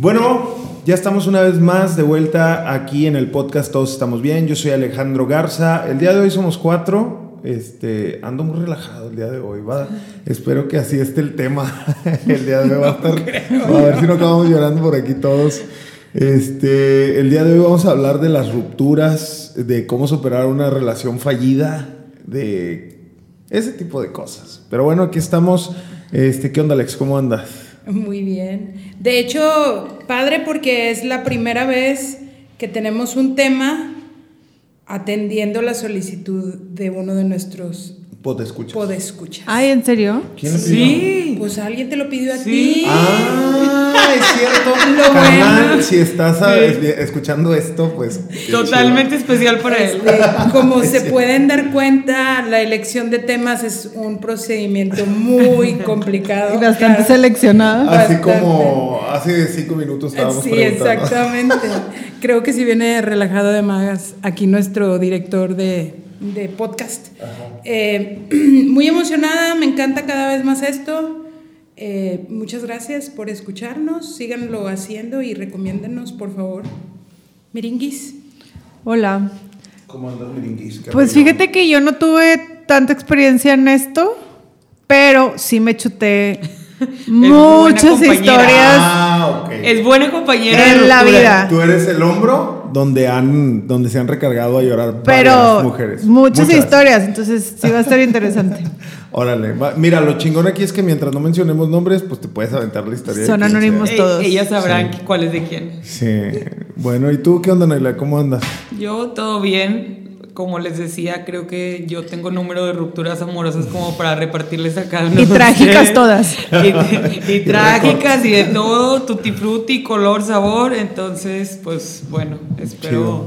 Bueno, ya estamos una vez más de vuelta aquí en el podcast Todos estamos bien. Yo soy Alejandro Garza. El día de hoy somos cuatro. Este, ando muy relajado el día de hoy. Va. Espero que así esté el tema. el día de hoy va a estar. a ver si no acabamos llorando por aquí todos. Este, el día de hoy vamos a hablar de las rupturas, de cómo superar una relación fallida, de ese tipo de cosas. Pero bueno, aquí estamos. Este, ¿qué onda, Alex? ¿Cómo andas? Muy bien. De hecho, padre porque es la primera vez que tenemos un tema atendiendo la solicitud de uno de nuestros Podescuchas. podescuchas. Ay, ¿en serio? ¿Quién lo pidió? Sí, pues alguien te lo pidió a Sí. ti. Ah, es cierto. Lo Carnal, bueno. si estás escuchando esto, pues. Totalmente especial para él. Este, como se pueden dar cuenta, la elección de temas es un procedimiento muy complicado. Y bastante Claro. seleccionada. chido. Así Bastante. como hace cinco minutos estábamos Sí, preguntando. exactamente. Creo que si viene relajado de magas aquí nuestro director de, de podcast. Eh, muy emocionada, me encanta cada vez más esto. Eh, muchas gracias por escucharnos, síganlo haciendo y recomiéndenos, por favor. Miringuis. Hola. ¿Cómo andas, Miringuis? ¿Qué Pues fíjate que yo no tuve tanta experiencia en esto, pero sí me chuté muchas historias Ah, ok. Es buena compañera de en la vida. Tú eres el hombro donde han donde se han recargado a llorar Pero varias mujeres. muchas, historias, entonces sí va a estar interesante. Órale, va- mira, lo chingón aquí es que mientras no mencionemos nombres, pues te puedes aventar la historia. de Son anónimos. Todos. ellas sabrán que- cuál es de quién. Sí. Bueno, ¿y tú qué onda, Naila? ¿Cómo andas? Yo todo bien. Como les decía, creo que yo tengo número de rupturas amorosas como para repartirles acá. Y trágicas todas. Y, y trágicas y de todo, tutti frutti, color, sabor. Entonces, pues bueno, espero Chido.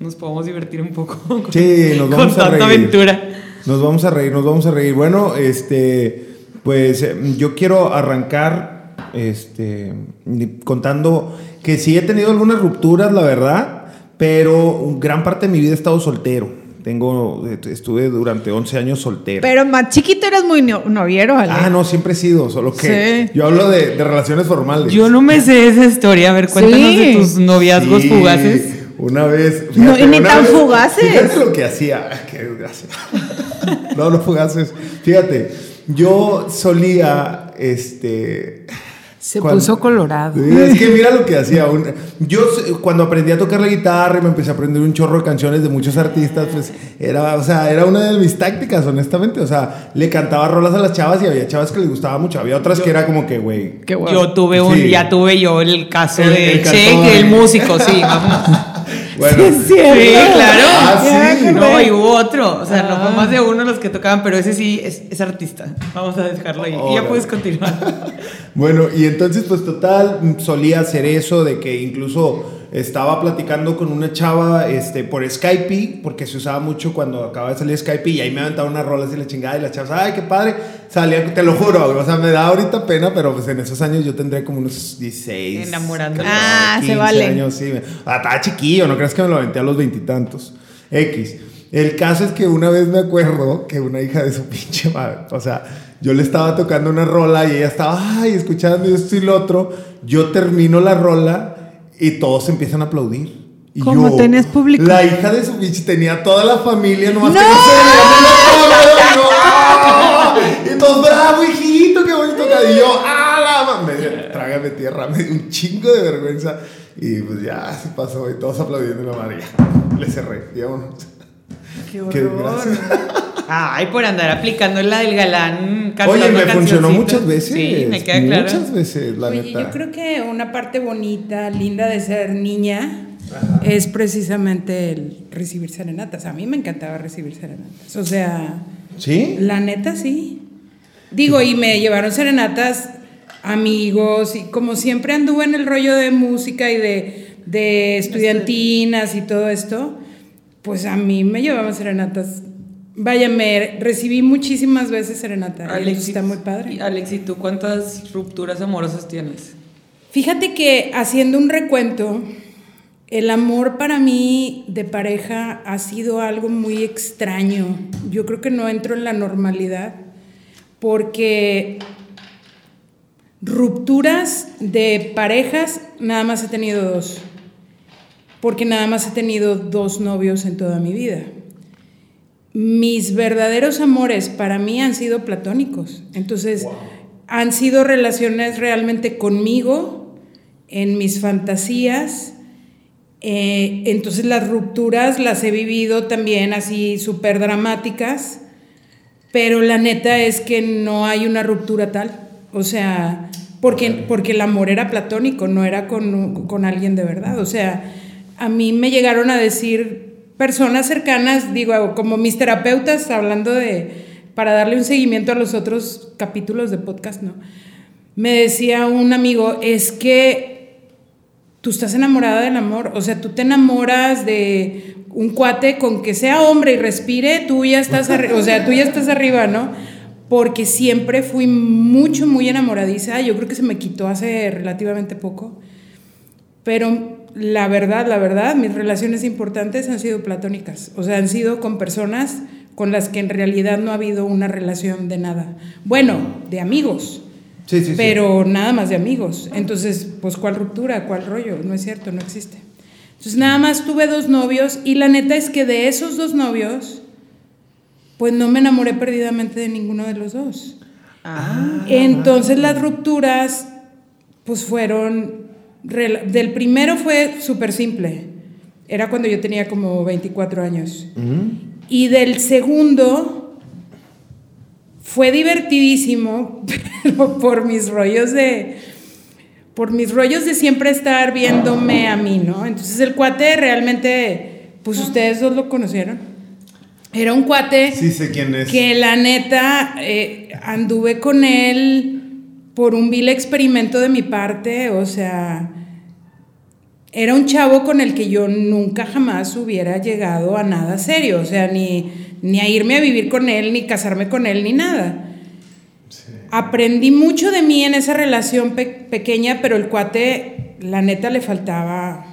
nos podamos divertir un poco con, Sí, nos vamos con a tanta reír. aventura. Nos vamos a reír, nos vamos a reír. Bueno, este, pues eh, yo quiero arrancar, este, contando que sí he tenido algunas rupturas, la verdad, pero gran parte de mi vida he estado soltero. Tengo, estuve durante 11 años soltero. Pero más chiquito eras muy no- noviero, Ale. ah, no, siempre he sido, solo que Sí. yo hablo de, de relaciones formales. Yo no me sé esa historia. A ver, cuéntanos Sí. de tus noviazgos Sí, fugaces. Una vez. No, y ni tan vez- fugaces. Fíjate lo que hacía. Qué desgracia. no, no fugaces. Fíjate, yo solía, este. Se cuando- puso colorado. Es que mira lo que hacía. un- yo cuando aprendí a tocar la guitarra y me empecé a aprender un chorro de canciones de muchos artistas, pues era, o sea, era una de mis tácticas, honestamente. O sea, le cantaba rolas a las chavas y había chavas que les gustaba mucho. Había otras que era como que, güey. Yo tuve un, Sí. ya tuve yo el caso El- de el Che, el músico, sí. vamos. bueno. Sí, es cierto. Sí, claro. Ah, sí. No, y hubo otro. O sea, no Ah. fue más de uno los que tocaban, pero ese sí es, es artista. Vamos a dejarlo ahí. Y ya puedes continuar. Bueno, y entonces pues total, solía hacer eso de que incluso estaba platicando con una chava este, por Skype, porque se usaba mucho cuando acaba de salir Skype y ahí me aventaba unas rolas y la chingada y la chava, ay, qué padre, salía, te lo juro, o sea, me da ahorita pena, pero pues en esos años yo tendría como unos 16. Enamorándola. 14, Ah, se 15 vale. años, sí. Ah, estaba chiquillo, no creas que me lo aventé a los veintitantos. X. El caso es que una vez me acuerdo que una hija de su pinche madre, o sea, yo le estaba tocando una rola y ella estaba, ay, escuchando esto y lo otro. Yo termino la rola y todos empiezan a aplaudir. Y ¿Cómo yo, tenías público? La hija de su pinche tenía toda la familia, nomás ¡No! que no se. Y todos, bravo, hijito, qué bonito que Y yo, ¡ah, la ma-". me, Trágame tierra, me dio un chingo de vergüenza. Y pues ya, así pasó, y todos aplaudiendo y la madre, ya, le cerré, vámonos. Qué Qué desgracia. Ay, por andar aplicando la del galán Oye, me funcionó muchas veces. Sí, me queda claro. Muchas veces, la Oye, neta. yo creo que una parte bonita, linda de ser niña es precisamente el recibir serenatas. A mí me encantaba recibir serenatas. O sea, ¿Sí? la neta sí. Digo, y me llevaron serenatas amigos y como siempre anduve en el rollo de música y de, de estudiantinas y todo esto, pues a mí me llevaban serenatas. Vaya, me recibí muchísimas veces serenata. Alex, está muy padre. y Alex, ¿y tú cuántas rupturas amorosas tienes? Fíjate que haciendo un recuento, el amor para mí de pareja ha sido algo muy extraño. Yo creo que no entro en la normalidad porque rupturas de parejas nada más he tenido dos. Porque nada más he tenido dos novios en toda mi vida. Mis verdaderos amores para mí han sido platónicos. Entonces, han sido relaciones realmente conmigo, en mis fantasías. Eh, entonces las rupturas las he vivido también así súper dramáticas, pero la neta es que no hay una ruptura tal. O sea, porque, porque el amor era platónico, no era con, con alguien de verdad. O sea, a mí me llegaron a decir personas cercanas, digo, como mis terapeutas, hablando de, para darle un seguimiento a los otros capítulos de podcast, ¿no? Me decía un amigo, es que tú estás enamorada del amor, o sea, tú te enamoras de un cuate con que sea hombre y respire, tú ya estás, o sea, tú ya estás arriba, ¿no? Porque siempre fui mucho, muy enamoradiza, yo creo que se me quitó hace relativamente poco, pero la verdad, la verdad, mis relaciones importantes han sido platónicas, o sea, han sido con personas con las que en realidad no ha habido una relación de nada. Bueno, de amigos, Sí, sí, sí. pero nada más de amigos. Entonces, pues, ¿cuál ruptura? ¿Cuál rollo? No es cierto, no existe. Entonces, nada más tuve dos novios y la neta es que de esos dos novios, pues no me enamoré perdidamente de ninguno de los dos. Ah, Entonces las rupturas, pues fueron, del primero fue súper simple, era cuando yo tenía como 24 años. Y del segundo fue divertidísimo, pero por mis rollos de, por mis rollos de siempre estar viéndome a mí, ¿no? Entonces el cuate realmente, pues ustedes dos lo conocieron. Era un cuate Sí sé quién es. que la neta eh, anduve con él por un vil experimento de mi parte, o sea, era un chavo con el que yo nunca jamás hubiera llegado a nada serio, o sea, ni, ni a irme a vivir con él, ni casarme con él, ni nada. Aprendí mucho de mí en esa relación pe- pequeña, pero el cuate, la neta, le faltaba,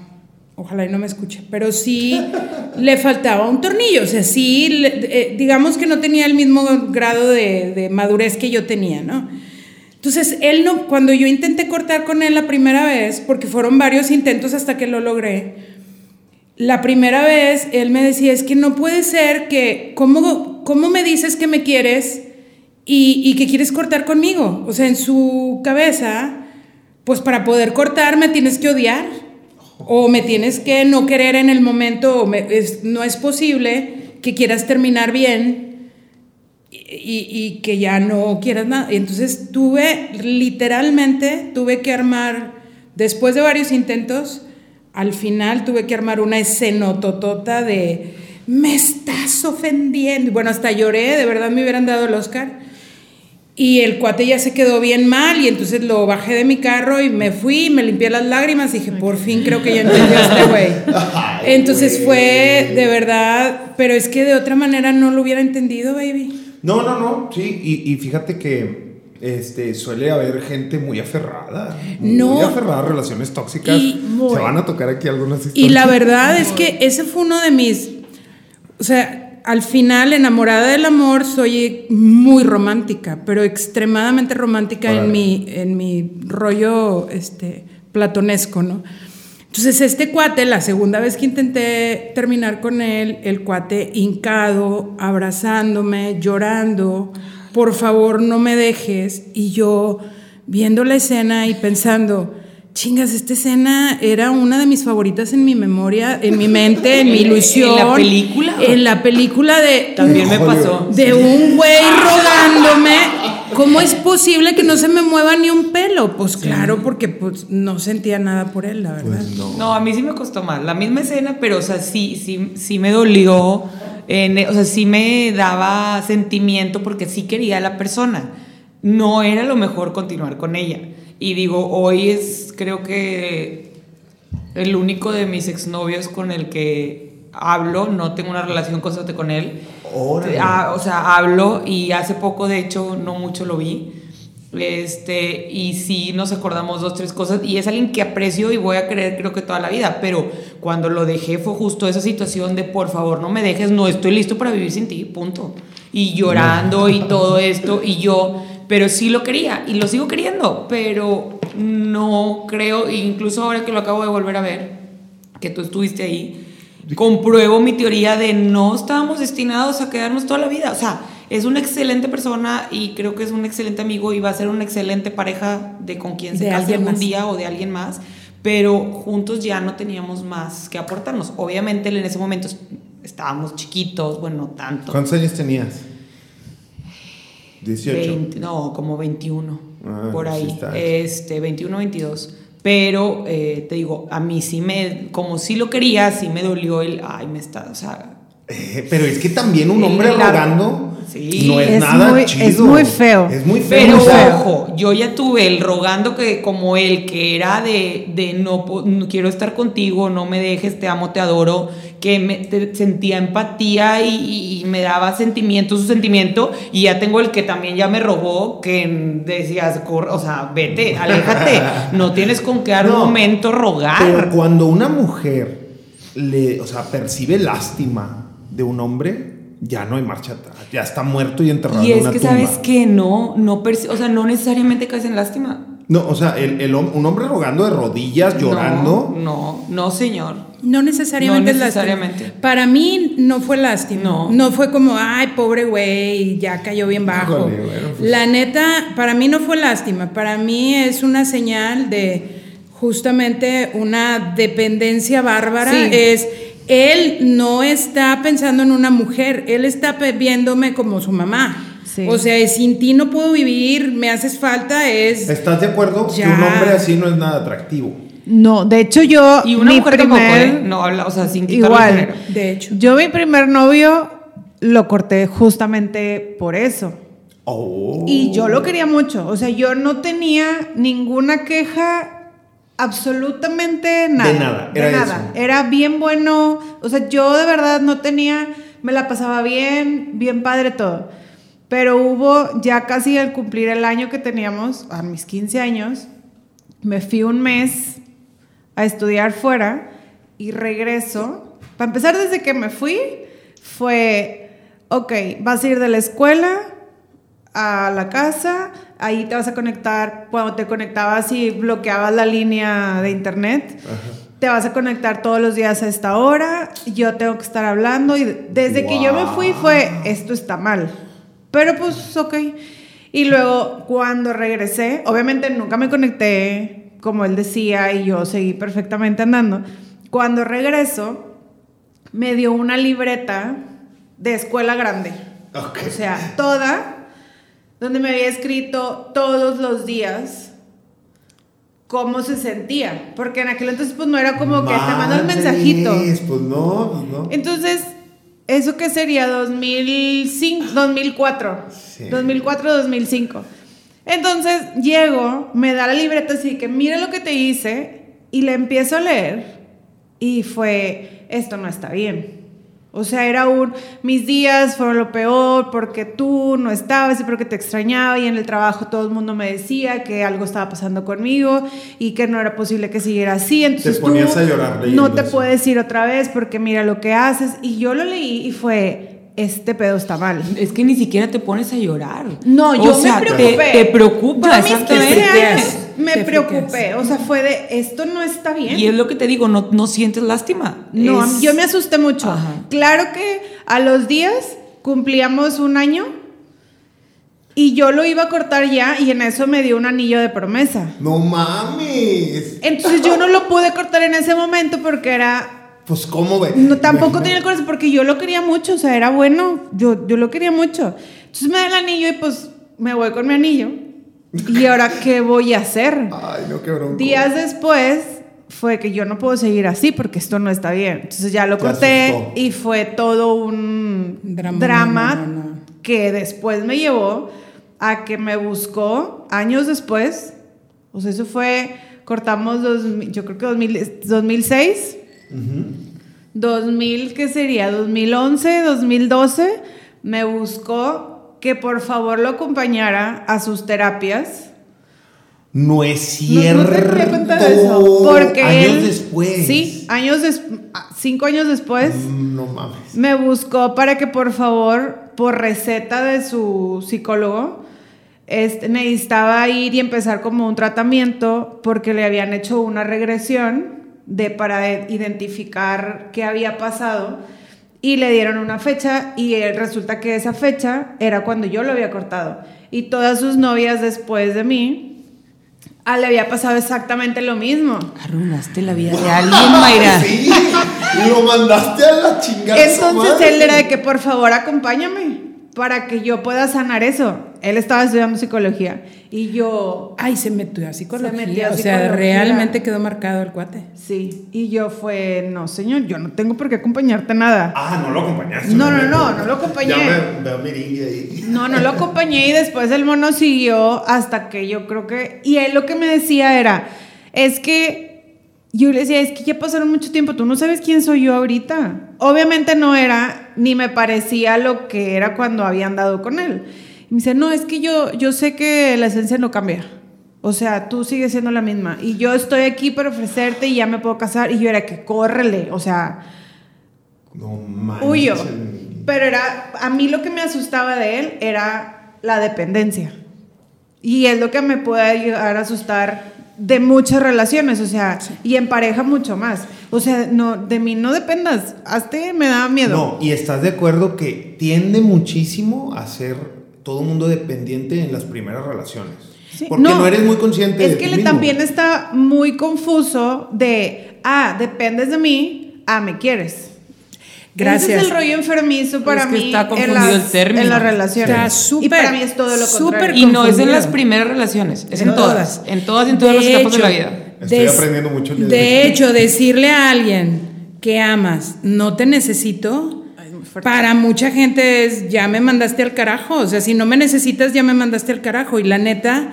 ojalá y no me escuche, pero sí le faltaba un tornillo, o sea, sí, le- eh, digamos que no tenía el mismo grado de, de madurez que yo tenía, ¿no? Entonces, él no, cuando yo intenté cortar con él la primera vez, porque fueron varios intentos hasta que lo logré, la primera vez él me decía, es que no puede ser que, ¿cómo, cómo me dices que me quieres y, que quieres cortar conmigo? O sea, en su cabeza, pues para poder cortar me tienes que odiar o me tienes que no querer en el momento, o no es posible que quieras terminar bien y, y- que ya no quieras nada. Y entonces tuve, literalmente, tuve que armar, después de varios intentos, al final tuve que armar una escenototota de, me estás ofendiendo. Bueno, hasta lloré, de verdad me hubieran dado el Oscar. Y el cuate ya se quedó bien mal y entonces lo bajé de mi carro y me fui, me limpié las lágrimas y dije, por fin creo que ya entendió este güey. Entonces fue de verdad, pero es que de otra manera no lo hubiera entendido, baby. No, no, no, sí, y, y fíjate que este, suele haber gente muy aferrada. No. Muy aferrada a relaciones tóxicas. Muy. Se van a tocar aquí algunas historias. Y la verdad es que ese fue uno de mis, o sea, al final enamorada del amor soy muy romántica, pero extremadamente romántica en mi, en mi rollo este, platonesco, ¿no? Entonces este cuate, la segunda vez que intenté terminar con él, el cuate hincado, abrazándome, llorando, por favor no me dejes, y yo viendo la escena y pensando, chingas, esta escena era una de mis favoritas en mi memoria, en mi mente, en mi ¿En la ilusión. película? En la película de También me pasó. de un güey rogándome. ¿Cómo es posible que no se me mueva ni un pelo? Pues claro, porque pues no sentía nada por él, la verdad. Pues no. No, a mí sí me costó más. La misma escena, pero, o sea, sí, sí, sí me dolió. o sea, sí me daba sentimiento porque sí quería a la persona. No era lo mejor continuar con ella. Y digo, hoy es, creo que, el único de mis exnovios con el que hablo. No tengo una relación constante con él. Órale. Ah, o sea, hablo y hace poco, de hecho, no mucho lo vi. Este, y sí nos acordamos dos, tres cosas. Y es alguien que aprecio y voy a querer, creo que toda la vida. Pero cuando lo dejé fue justo esa situación de por favor no me dejes, no estoy listo para vivir sin ti, punto. Y llorando y todo esto. Y yo, pero sí lo quería y lo sigo queriendo. Pero no creo, incluso ahora que lo acabo de volver a ver, que tú estuviste ahí, compruebo mi teoría de no estábamos destinados a quedarnos toda la vida. O sea, es una excelente persona y creo que es un excelente amigo y va a ser una excelente pareja de con quien se case algún más. día o de alguien más, pero juntos ya no teníamos más que aportarnos. Obviamente en ese momento es- estábamos chiquitos, bueno, no tanto. ¿Cuántos años tenías? 18. 20, no, como 21, Ah, por ahí. este, 21, 22. Pero eh, te digo, a mí sí me, como sí lo quería, sí me dolió el, ay, me está, o sea, Eh, pero es que también un hombre la- rogando Sí. no es, Es nada muy- chido. es muy feo. Es muy feo. Pero o sea, ojo, yo ya tuve el rogando que como él, que era de, de no, no quiero estar contigo, no me dejes, te amo, te adoro, que me te- sentía empatía y, y me daba sentimiento, su sentimiento, y ya tengo el que también ya me rogó, que decías, "Corre, o sea, vete, aléjate, no tienes con qué No, argumento Pero rogar. cuando una mujer le, o sea, percibe lástima de un hombre, ya no hay marcha atrás. Ya está muerto y enterrado Y en es una que, tumba. ¿sabes que No, no, o sea, no necesariamente caes en lástima. No, o sea, el, el un hombre rogando de rodillas, llorando. No, no, no, señor. No necesariamente No es lástima. Para mí no fue lástima. No. fue como, ay, pobre güey, ya cayó bien bajo. Bueno, pues. La neta, para mí no fue lástima. Para mí es una señal de justamente una dependencia bárbara. Sí. Es, él no está pensando en una mujer, él está viéndome como su mamá. Sí. O sea, sin ti no puedo vivir, me haces falta, es... ¿Estás de acuerdo Ya. que un hombre así no es nada atractivo? No, de hecho yo. Y una mi mujer tampoco, primer- ¿eh? No habla, o sea, sin Igual. De hecho. Yo mi primer novio lo corté justamente por eso. Oh. Y yo lo quería mucho. O sea, yo no tenía ninguna queja, absolutamente nada. De nada, de era nada. eso. Era bien bueno. O sea, yo de verdad no tenía, me la pasaba bien, bien padre todo. Pero hubo ya casi al cumplir el año que teníamos, a mis 15 años, me fui un mes a estudiar fuera y regreso. Para empezar, desde que me fui, fue, ok, vas a ir de la escuela a la casa, ahí te vas a conectar, cuando te conectabas y bloqueabas la línea de internet, te vas a conectar todos los días a esta hora, yo tengo que estar hablando y desde que yo me fui fue, esto está mal. Pero pues, ok. Y luego, cuando regresé, obviamente nunca me conecté como él decía y yo seguí perfectamente andando. Cuando regreso, me dio una libreta de escuela grande. Ok. O sea, toda, donde me había escrito todos los días cómo se sentía. Porque en aquel entonces, pues no era como que te mando el Madres, mensajito. Pues no, pues no. Entonces, ¿eso qué sería? 2005, 2004. Sí. 2004, 2005. Entonces, llego, me da la libreta así que mira lo que te hice y le empiezo a leer y fue, esto no está bien. O sea, era un, mis días fueron lo peor porque tú no estabas y porque te extrañaba y en el trabajo todo el mundo me decía que algo estaba pasando conmigo y que no era posible que siguiera así. Entonces ponías tú a llorar no te eso. puedes ir otra vez porque mira lo que haces. Y yo lo leí y fue, este pedo está mal. Es que ni siquiera te pones a llorar. No, O yo sea, me te- preocupé. Te, preocupa, Yo a mis 15 exactamente. años me Te preocupé. O sea, fue de, esto no está bien. Y es lo que te digo, no, no sientes lástima. No, Es- yo me asusté mucho. Ajá. Claro que a los días cumplíamos un año y yo lo iba a cortar ya y en eso me dio un anillo de promesa. No mames. Entonces yo no lo pude cortar en ese momento porque era... Pues, ¿cómo ve? No, tampoco tenía el corazón porque yo lo quería mucho, o sea, era bueno, yo, yo lo quería mucho. Entonces me da el anillo y pues me voy con mi anillo. ¿Y ahora qué voy a hacer? Ay, no, qué bronco. Días después fue que yo no puedo seguir así porque esto no está bien. Entonces ya lo Te corté asustó. y fue todo un Drama, drama, no, no, no. que después me llevó a que me buscó años después. O sea, eso fue, cortamos, dos, yo creo que 2000 2006. 2000, ¿qué sería? 2011, 2012, me buscó que por favor lo acompañara a sus terapias. No es No- cierto. No, contado eso. Porque Años él- después. Sí, años des- ah, cinco años después. No mames. Me buscó para que por favor, por receta de su psicólogo, este, necesitaba ir y empezar como un tratamiento porque le habían hecho una regresión de, para identificar qué había pasado y le dieron una fecha y resulta que esa fecha era cuando yo lo había cortado. Y todas sus novias después de mí, ah, le había pasado exactamente lo mismo. Arruinaste la vida de alguien, Mayra. Sí, lo mandaste a la chingada. Entonces él era de que por favor acompáñame para que yo pueda sanar eso. Él estaba estudiando psicología y yo... Ay, se metió a psicología. Se metió a o sea, realmente quedó marcado el cuate. Sí, y yo fue, no señor, yo no tengo por qué acompañarte nada. Ah, no lo acompañaste. No, no, me- no, no lo acompañé. Ya me merengue ahí. No, no lo acompañé y después el mono siguió hasta que yo creo que... Y él lo que me decía era, es que yo le decía, es que ya pasaron mucho tiempo, tú no sabes quién soy yo ahorita. Obviamente no era, ni me parecía lo que era cuando había andado con él. Y me dice, no, es que yo, yo sé que la esencia no cambia. O sea, tú sigues siendo la misma. Y yo estoy aquí para ofrecerte y ya me puedo casar. Y yo era que córrele. O sea, No manches. huyo. Pero era, a mí lo que me asustaba de él era la dependencia. Y es lo que me puede llegar a asustar de muchas relaciones, o sea, y en pareja mucho más. O sea, no, de mí no dependas, hazte, me da miedo. No, y estás de acuerdo que tiende muchísimo a ser todo mundo dependiente en las primeras relaciones. Sí, Porque no, eres muy consciente Es de que ti le mismo. también está muy confuso de, ah, dependes de mí, ah, me quieres. Gracias. Ese es el rollo enfermizo para Es que mí está en confundido las, el término. en las relaciones. Está y súper, para mí es todo lo súper contrario. Y no es en las primeras relaciones, es en En todas. todas. En todas y en todas las De etapas de la hecho, vida. Estoy aprendiendo mucho el día de De hecho, decirle a alguien que amas, no te necesito, para mucha gente es, ya me mandaste al carajo. O sea, si no me necesitas, ya me mandaste al carajo. Y la neta,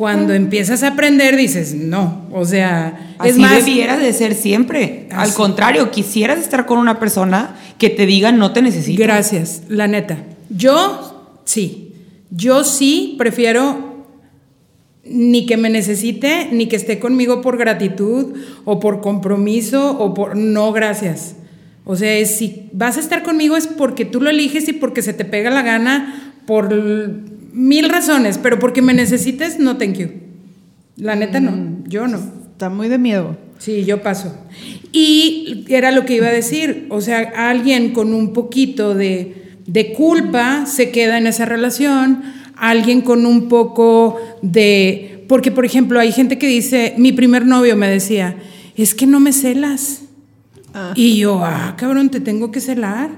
cuando empiezas a aprender, dices, no. O sea, Así es más, debiera de ser siempre. Al contrario, quisieras estar con una persona que te diga no te necesito. Gracias, la neta. Yo sí. Yo sí prefiero ni que me necesite, ni que esté conmigo por gratitud o por compromiso o por... No, gracias. O sea, si vas a estar conmigo es porque tú lo eliges y porque se te pega la gana por mil razones, pero porque me necesites, no, thank you. La neta no, yo no. Está muy de miedo. Sí, yo paso. Y era lo que iba a decir, o sea, alguien con un poquito de, de culpa se queda en esa relación, alguien con un poco de... Porque, por ejemplo, hay gente que dice, mi primer novio me decía, es que no me celas. Ah. Y yo, ah, cabrón, te tengo que celar.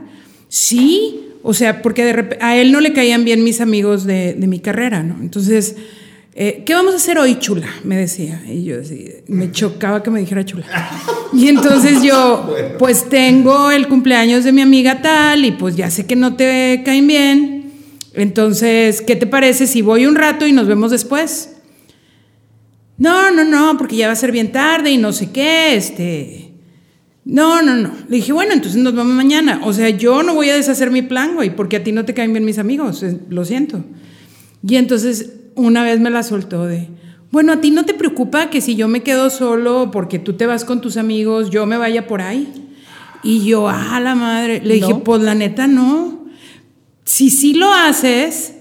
Sí, o sea, porque de a él no le caían bien mis amigos de, de mi carrera, ¿no? Entonces, eh, ¿qué vamos a hacer hoy, chula? Me decía. Y yo así, me chocaba que me dijera chula. Y entonces yo, Bueno. pues tengo el cumpleaños de mi amiga tal y pues ya sé que no te caen bien. Entonces, ¿qué te parece si voy un rato y nos vemos después? No, no, no, porque ya va a ser bien tarde y no sé qué, este... No, no, no. Le dije, bueno, entonces nos vemos mañana. O sea, yo no voy a deshacer mi plan, güey, porque a ti no te caen bien mis amigos, lo siento. Y entonces una vez me la soltó de, bueno, a ti no te preocupa que si yo me quedo solo porque tú te vas con tus amigos, yo me vaya por ahí. Y yo, ah, la madre, le dije, No. pues la neta no. Si sí lo haces,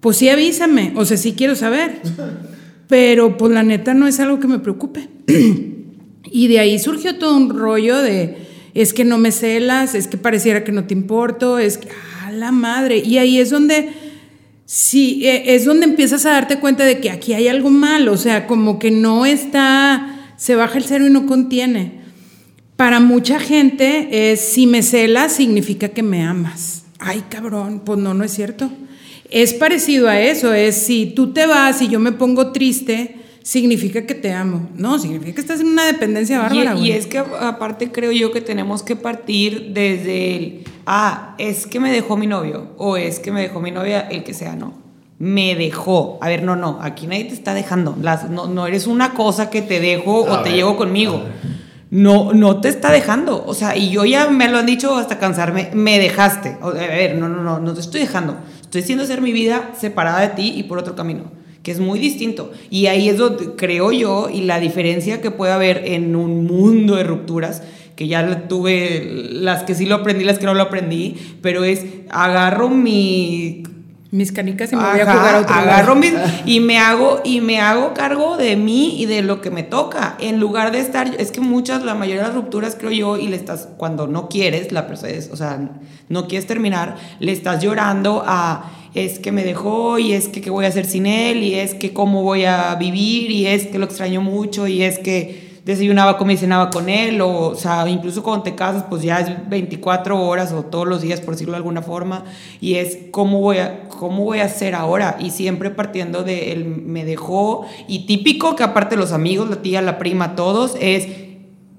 pues sí avísame, o sea, sí quiero saber. Pero pues la neta no es algo que me preocupe. y de ahí surgió todo un rollo de, es que no me celas, es que pareciera que no te importo, es que, ah, la madre. Y ahí es donde, sí, eh, es donde empiezas a darte cuenta de que aquí hay algo mal, o sea, como que no está, se baja el cero y no contiene. Para mucha gente si me celas significa que me amas. Ay, cabrón, pues no, no es cierto. Es parecido a eso, es si tú te vas y yo me pongo triste, significa que te amo. No, significa que estás en una dependencia bárbara. Y, es que aparte creo yo que tenemos que partir desde el, ah, es que me dejó mi novio o es que me dejó mi novia, el que sea, no. Me dejó. A ver, no, no, aquí nadie te está dejando. Las, no, no eres una cosa que te dejo A o te llevo conmigo. No, no te está dejando. O sea, y yo ya me lo han dicho hasta cansarme, me dejaste. O- a ver, no, no, no, no te estoy dejando. Estoy haciendo hacer mi vida separada de ti y por otro camino, que es muy distinto. Y ahí es donde creo yo y la diferencia que puede haber en un mundo de rupturas, que ya tuve las que sí lo aprendí, las que no lo aprendí, pero es agarro mi mis canicas y me voy a jugar a otro agarro mis y me hago y me hago cargo de mí y de lo que me toca en lugar de estar es que muchas la mayoría de las rupturas creo yo y le estás cuando no quieres la persona es, o sea no quieres terminar le estás llorando a es que me dejó y es que qué voy a hacer sin él y es que cómo voy a vivir y es que lo extraño mucho y es que desayunaba, comía y cenaba con él, o, o sea, incluso cuando te casas, pues ya es 24 horas o todos los días, por decirlo de alguna forma, y es cómo voy a, cómo voy a hacer ahora, y siempre partiendo de él me dejó, y típico que aparte los amigos, la tía, la prima, todos, es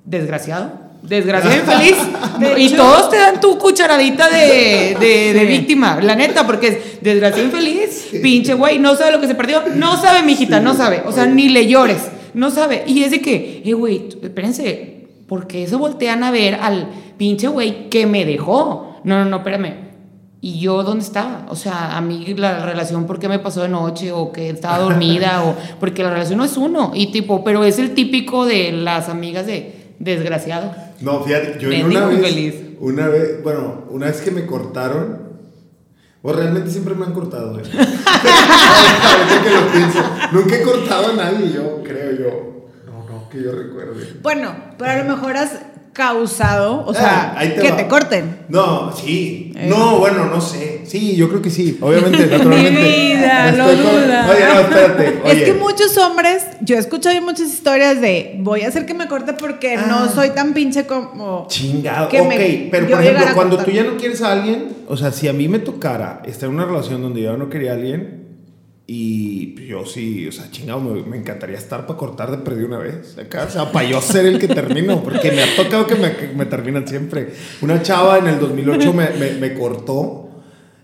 desgraciado. Desgraciado y infeliz. De y hecho- todos te dan tu cucharadita de, de, de víctima, la neta, porque es desgraciado y infeliz. Pinche güey, no sabe lo que se perdió. No sabe, mijita, no sabe. O sea, ni le llores. No sabe. Y es de que, eh, güey, espérense, ¿por qué se voltean a ver al pinche güey que me dejó? No, no, no, espérame. ¿Y yo dónde estaba? O sea, a mí la relación, ¿por qué me pasó de noche? O que estaba dormida, o porque la relación no es uno. Y tipo, pero es el típico de las amigas de desgraciado. No, fíjate, yo en una vez, infeliz. una vez, bueno, una vez que me cortaron, o realmente siempre me han cortado, eh. Ahorita que lo pienso, nunca he cortado a nadie, yo creo yo. No, no, que yo recuerde. Bueno, pero a lo mejor has causado, o Ah, sea, ahí te que va. te corten. No, sí. Eh. No, bueno, no sé. Sí, yo creo que sí. Obviamente, naturalmente. vida, lo duda. Oye, no, espérate. Oye. Es que muchos hombres, yo he escuchado muchas historias de voy a hacer que me corte porque Ah. no soy tan pinche como. Chingado, que ok, me- pero yo por ejemplo, cuando tú ya no quieres a alguien, o sea, si a mí me tocara estar en una relación donde yo no quería a alguien y yo sí, o sea, chingado, me, me encantaría estar para cortar de perder una vez, acá, o sea, para yo ser el que termino, porque me ha tocado que me, que me terminan siempre. Una chava en el 2008 me, me, me cortó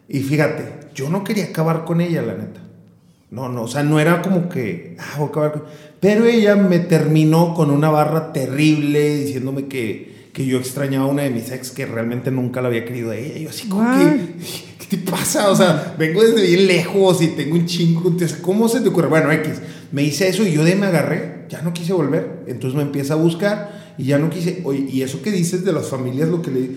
y fíjate, yo no quería acabar con ella, la neta. No, no, o sea, no era como que, ah, voy a acabar con... Pero ella me terminó con una barra terrible diciéndome que, que yo extrañaba a una de mis ex que realmente nunca la había querido a ella. Y yo así como What? que, ¿qué te pasa? O sea, vengo desde bien lejos y tengo un chingo. ¿Cómo se te ocurre? Bueno, X, me hice eso y yo de me agarré, ya no quise volver. Entonces me empieza a buscar y ya no quise. Oye, y eso que dices de las familias, lo que le...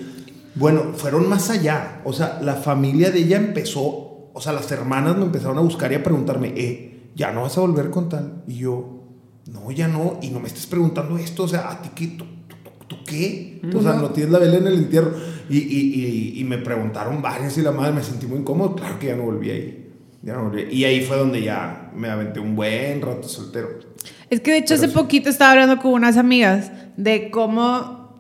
Bueno, fueron más allá. O sea, la familia de ella empezó, o sea, las hermanas me empezaron a buscar y a preguntarme, eh, ya no vas a volver con tal. Y yo, no, ya no. Y no me estés preguntando esto, o sea, ¿a ti qué? ¿Tú, qué? O sea, no tienes la vela en el entierro. Y, y, y, y me preguntaron varias y la madre me sentí muy incómodo. Claro que ya no volví ahí. Ya no volví. Y ahí fue donde ya me aventé un buen rato soltero. Es que de hecho Pero hace sí. poquito estaba hablando con unas amigas de cómo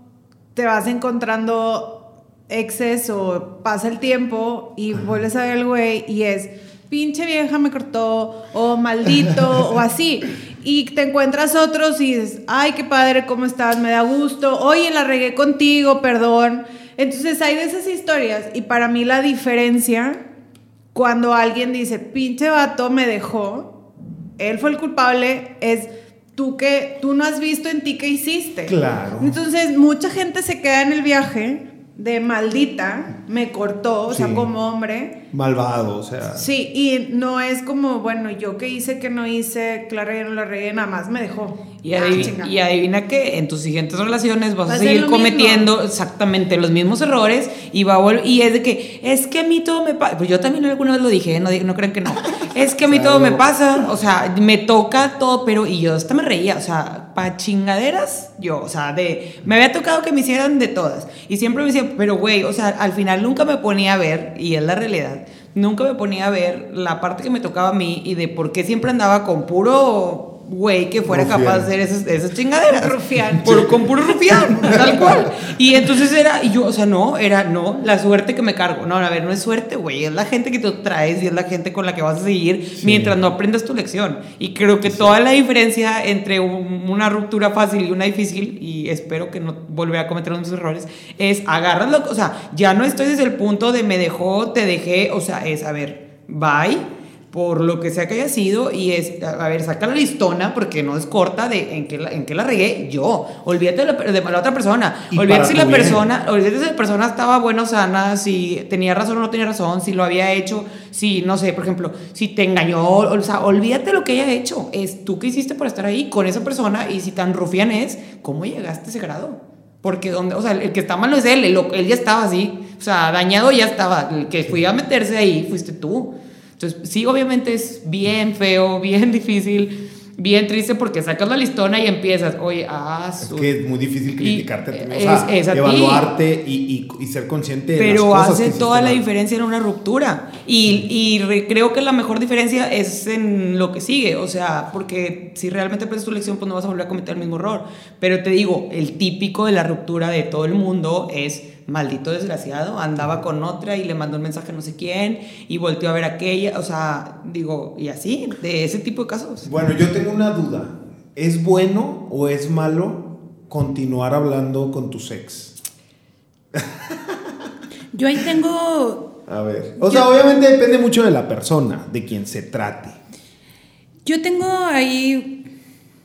te vas encontrando exes o pasa el tiempo y vuelves a ver al güey y es pinche vieja me cortó o maldito o así. Y te encuentras otros y dices, ay, qué padre, ¿cómo estás? Me da gusto. Oye, la regué contigo, perdón. Entonces hay de esas historias y para mí la diferencia cuando alguien dice, pinche vato me dejó, él fue el culpable, es tú que tú no has visto en ti qué hiciste. Claro. Entonces, mucha gente se queda en el viaje de maldita, me cortó, o sea, como hombre. Malvado, o sea. Sí, y no es como, bueno, yo qué hice, que no hice, la regué, no la regué, nada más me dejó. Y, Ah, adivi- chinga. y adivina que en tus siguientes relaciones vas Va a ser seguir mismo. cometiendo exactamente los mismos errores y va a vol- y es de que es que a mí todo me pasa, pues yo también alguna vez lo dije, no, di- no crean que no, es que a mí todo me pasa, o sea, me toca todo, pero y yo hasta me reía, o sea, pa chingaderas, yo, o sea, de, me había tocado que me hicieran de todas y siempre me decía, pero güey, o sea, al final nunca me ponía a ver, y es la realidad, nunca me ponía a ver la parte que me tocaba a mí y de por qué siempre andaba con puro güey que fuera Rufián. capaz de hacer esas, esas chingaderas. Rufián. Por, con puro rufián, tal cual. Y entonces era, y yo, o sea, no, era, no, la suerte que me cargo. No, a ver, no es suerte, güey, es la gente que tú traes y es la gente con la que vas a seguir mientras no aprendas tu lección. Y creo que toda la diferencia entre un- una ruptura fácil y una difícil, y espero que no volver a cometer los mismos errores, es agárralo, o sea, ya no estoy desde el punto de me dejó, te dejé, o sea, es, a ver, bye por lo que sea que haya sido y es, a ver, saca la listona porque no es corta de en qué la, en qué la regué yo. Olvídate de la, de la otra persona. Olvídate si la bien. persona, olvídate si la persona estaba buena o sana, si tenía razón o no tenía razón, si lo había hecho, si, no sé, por ejemplo, si te engañó, o sea, olvídate lo que haya hecho. Es tú que hiciste por estar ahí con esa persona y si tan rufián es, ¿cómo llegaste a ese grado? Porque donde, o sea, el que está mal no es él, él, él ya estaba así, o sea, dañado ya estaba, el que fui a meterse ahí fuiste tú. Entonces, sí, obviamente es bien feo, bien difícil, bien triste porque sacas la listona y empiezas, oye, ah, Es que es muy difícil criticarte es- o sea, es evaluarte y, y- y ser consciente de pero las cosas hace que toda la mal. diferencia en una ruptura. Y, y re- creo que la mejor diferencia es en lo que sigue. O sea, porque si realmente aprendes tu lección, pues no vas a volver a cometer el mismo error. Pero te digo, el típico de la ruptura de todo el mundo es maldito desgraciado, andaba con otra y le mandó un mensaje a no sé quién y volteó a ver a aquella. O sea, digo, y así, de ese tipo de casos. Bueno, yo tengo una duda. ¿Es bueno o es malo continuar hablando con tu ex? Yo ahí tengo, A ver. O sea, obviamente depende mucho de la persona, de quien se trate. yo tengo ahí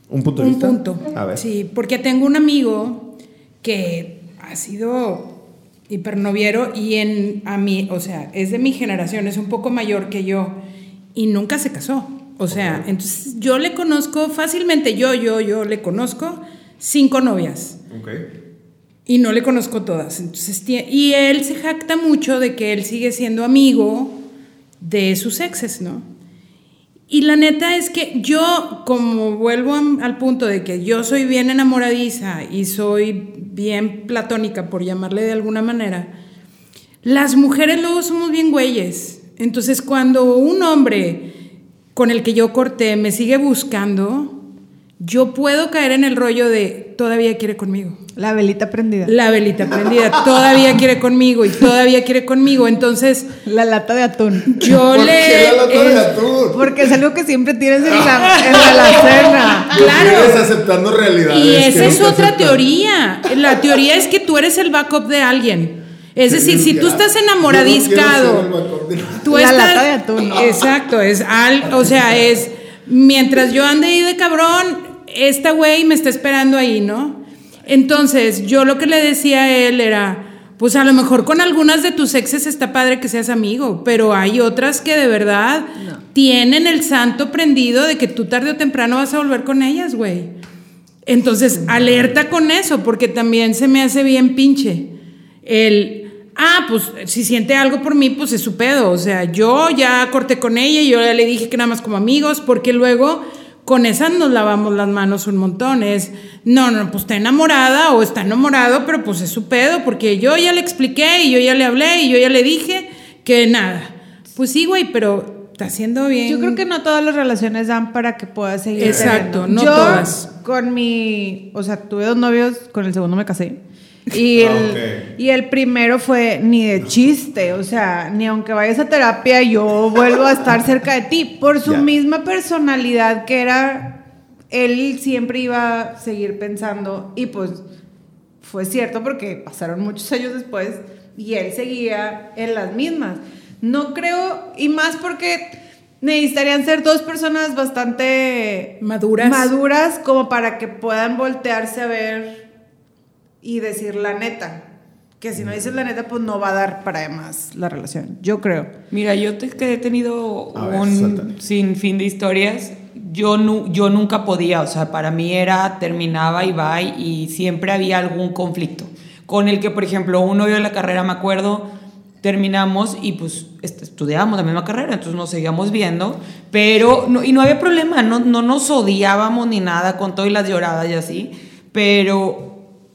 ¿Un punto de un vista? punto. A ver. Sí, porque tengo un amigo que ha sido hipernoviero y en a mí, o sea, es de mi generación, es un poco mayor que yo y nunca se casó. O sea, entonces yo le conozco fácilmente, yo, yo, yo le conozco cinco novias. Ok. Y no le conozco todas. Entonces, y él se jacta mucho de que él sigue siendo amigo de sus exes, ¿no? Y la neta es que yo, como vuelvo al punto de que yo soy bien enamoradiza y soy bien platónica, por llamarle de alguna manera, las mujeres luego somos bien güeyes. Entonces, cuando un hombre con el que yo corté me sigue buscando, yo puedo caer en el rollo de todavía quiere conmigo. La velita prendida. La velita prendida, todavía quiere conmigo y todavía quiere conmigo. Entonces, La lata de atún. yo ¿Por le. qué la lata de eh, atún? Porque es algo que siempre tienes en la, en la alacena. claro. Aceptando realidades. Y esa es otra teoría. La teoría es que tú eres el backup de alguien. Es decir, si tú estás no enamoradiscado. de- Tú La estás- lata de atún, ¿no? Exacto, es al, o sea, es mientras yo ande ahí de cabrón, esta güey me está esperando ahí, ¿no? Entonces, yo lo que le decía a él era, pues a lo mejor con algunas de tus exes está padre que seas amigo, pero hay otras que de verdad tienen el santo prendido de que tú tarde o temprano vas a volver con ellas, güey. Entonces, alerta con eso, porque también se me hace bien pinche. El, ah, pues si siente algo por mí, pues es su pedo. O sea, yo ya corté con ella y yo ya le dije que nada más como amigos, porque luego con esas nos lavamos las manos un montón. Es, no, no, pues está enamorada o está enamorado, pero pues es su pedo, porque yo ya le expliqué y yo ya le hablé y yo ya le dije que nada. Pues sí, güey, pero está haciendo bien. Yo creo que no todas las relaciones dan para que puedas seguir. Exacto, no Yo, todas. Con mi. O sea, tuve dos novios, con el segundo me casé. Y el, Ah, ok. y el primero fue ni de chiste, o sea, ni aunque vayas a terapia, yo vuelvo a estar cerca de ti. Por su misma personalidad que era, él siempre iba a seguir pensando, y pues fue cierto porque pasaron muchos años después y él seguía en las mismas. No creo, y más porque necesitarían ser dos personas bastante Maduras. maduras como para que puedan voltearse a ver y decir la neta. Que si no dices la neta, pues no va a dar para más la relación. Yo creo. Mira, yo te, que he tenido A un sinfín de historias. Yo, nu- yo nunca podía, o sea, para mí era terminaba y va y siempre había algún conflicto. Con el que, por ejemplo, un novio de la carrera, me acuerdo, terminamos y pues est- estudiábamos la misma carrera, entonces nos seguíamos viendo, pero, no, y no había problema, no, no nos odiábamos ni nada con todo y las lloradas y así, pero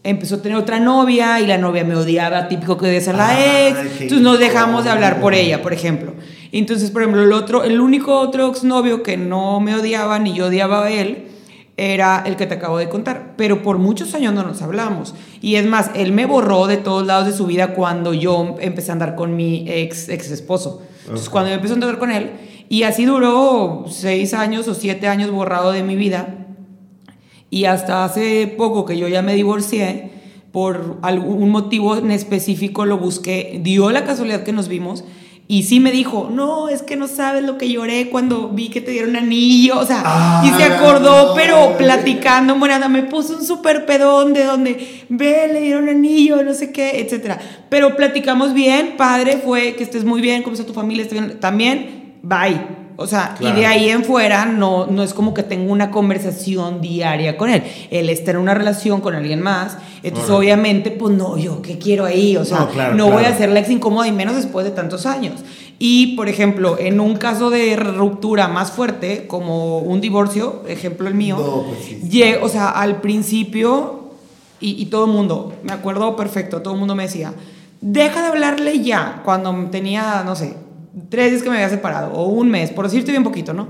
empezó a tener otra novia y la novia me odiaba, típico que odias a la Ay, ex, entonces nos dejamos de hablar por ella, por ejemplo. Entonces, por ejemplo, el otro, el único otro exnovio que no me odiaba ni yo odiaba a él era el que te acabo de contar, pero por muchos años no nos hablamos. Y es más, él me borró de todos lados de su vida cuando yo empecé a andar con mi ex, ex esposo. Entonces, Ok. cuando yo empecé a andar con él, y así duró seis años o siete años borrado de mi vida, y hasta hace poco que yo ya me divorcié, por algún motivo en específico lo busqué, dio la casualidad que nos vimos y sí me dijo, no, es que no sabes lo que lloré cuando vi que te dieron anillo, o sea, y se Ah, acordó, no, pero güey. platicando, morada, me puso un súper pedón de donde, ve, le dieron anillo, no sé qué, etcétera. Pero platicamos bien, padre, fue que estés muy bien, cómo está tu familia, bien, también, bye. O sea, y de ahí en fuera no, no es como que tengo una conversación diaria con él. Él está en una relación con alguien más, Entonces, obviamente, pues no, yo qué quiero ahí, o sea, No, no, claro, voy a ser la ex incómoda y menos después de tantos años. Y, por ejemplo, en un caso de ruptura más fuerte, como un divorcio, ejemplo el mío, No, pues sí. o sea, al principio, y, y todo el mundo, me acuerdo perfecto, todo el mundo me decía, deja de hablarle ya, cuando tenía, no sé, tres días que me había separado, o un mes, por decirte bien poquito, ¿no?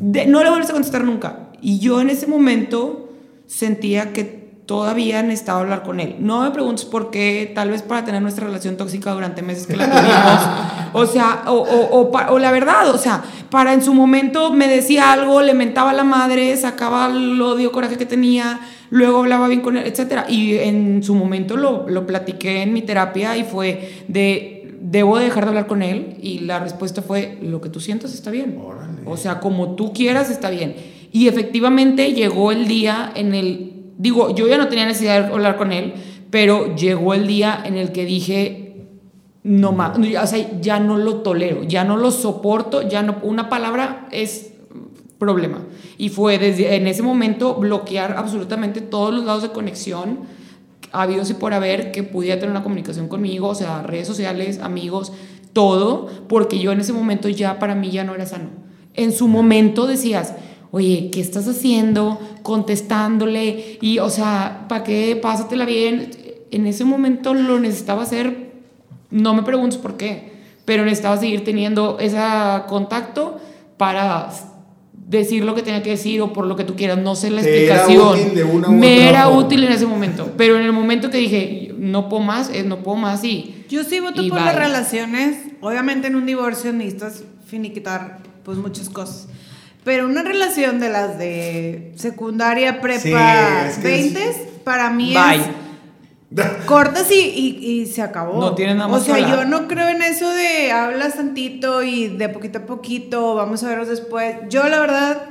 De- no le vuelves a contestar nunca. Y yo en ese momento sentía que todavía necesitaba hablar con él. No me preguntes por qué, tal vez para tener nuestra relación tóxica durante meses que la tuvimos. O sea, o, o- o o la verdad, o sea, para en su momento me decía algo, le mentaba a la madre, sacaba el odio, coraje que tenía, luego hablaba bien con él, etc. Y en su momento lo, lo platiqué en mi terapia y fue de, debo de dejar de hablar con él. Y la respuesta fue, lo que tú sientas está bien. Órale. O sea, como tú quieras está bien. Y efectivamente llegó el día en el, digo, yo ya no tenía necesidad de hablar con él, pero llegó el día en el que dije, no más, o sea, ya no lo tolero, ya no lo soporto, ya no, una palabra es problema. Y fue desde en ese momento bloquear absolutamente todos los lados de conexión habidos y por haber que pudiera tener una comunicación conmigo, o sea, redes sociales, amigos, todo, porque yo en ese momento ya para mí ya no era sano. En su momento decías, oye, ¿qué estás haciendo? Contestándole, y o sea, ¿para qué? Pásatela bien. En ese momento lo necesitaba hacer, no me preguntes por qué, pero necesitaba seguir teniendo ese contacto para decir lo que tenía que decir o por lo que tú quieras, no sé la Te era explicación. útil de una u me otra era forma. útil en ese momento, pero en el momento que dije, no puedo más, es no puedo más y... Yo sí voto por bye. las relaciones. Obviamente en un divorcio necesitas finiquitar pues muchas cosas. Pero una relación de las de secundaria, prepa, Sí, es que 20 para mí Bye. es cortas y, y- y se acabó. No tiene nada más O sea, yo no creo en eso de hablas tantito y de poquito a poquito, vamos a verlos después. Yo la verdad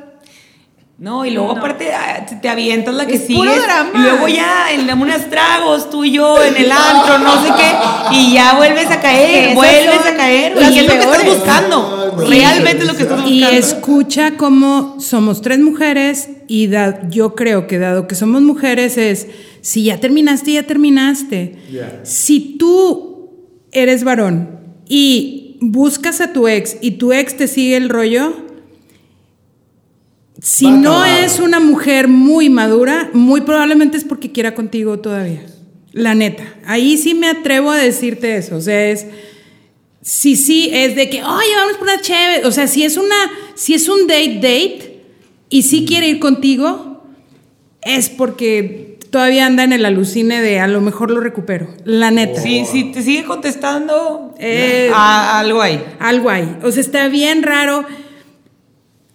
No, y luego No. aparte ah, te- avientas la que Es sigues. puro drama. Y luego ya en la- unos tragos, tú y yo, en el antro, no sé qué. Y ya vuelves a caer, vuelves a caer. Y es lo que estás buscando. Ay. Realmente es lo que estás buscando. Y escucha cómo somos tres mujeres y da- yo creo que dado que somos mujeres es, si ya terminaste, ya terminaste. Si tú eres varón y buscas a tu ex y tu ex te sigue el rollo, si Va no es una mujer muy madura, muy probablemente es porque quiera contigo todavía. La neta. Ahí sí me atrevo a decirte eso. O sea, es. Sí, sí, es de que, oye, vamos por una chévere. O sea, si es una, si es un date, date, y sí quiere ir contigo, es porque todavía anda en el alucine de a lo mejor lo recupero. La neta. Si, si te sigue contestando, Eh, a- algo ahí. Algo hay. O sea, está bien raro.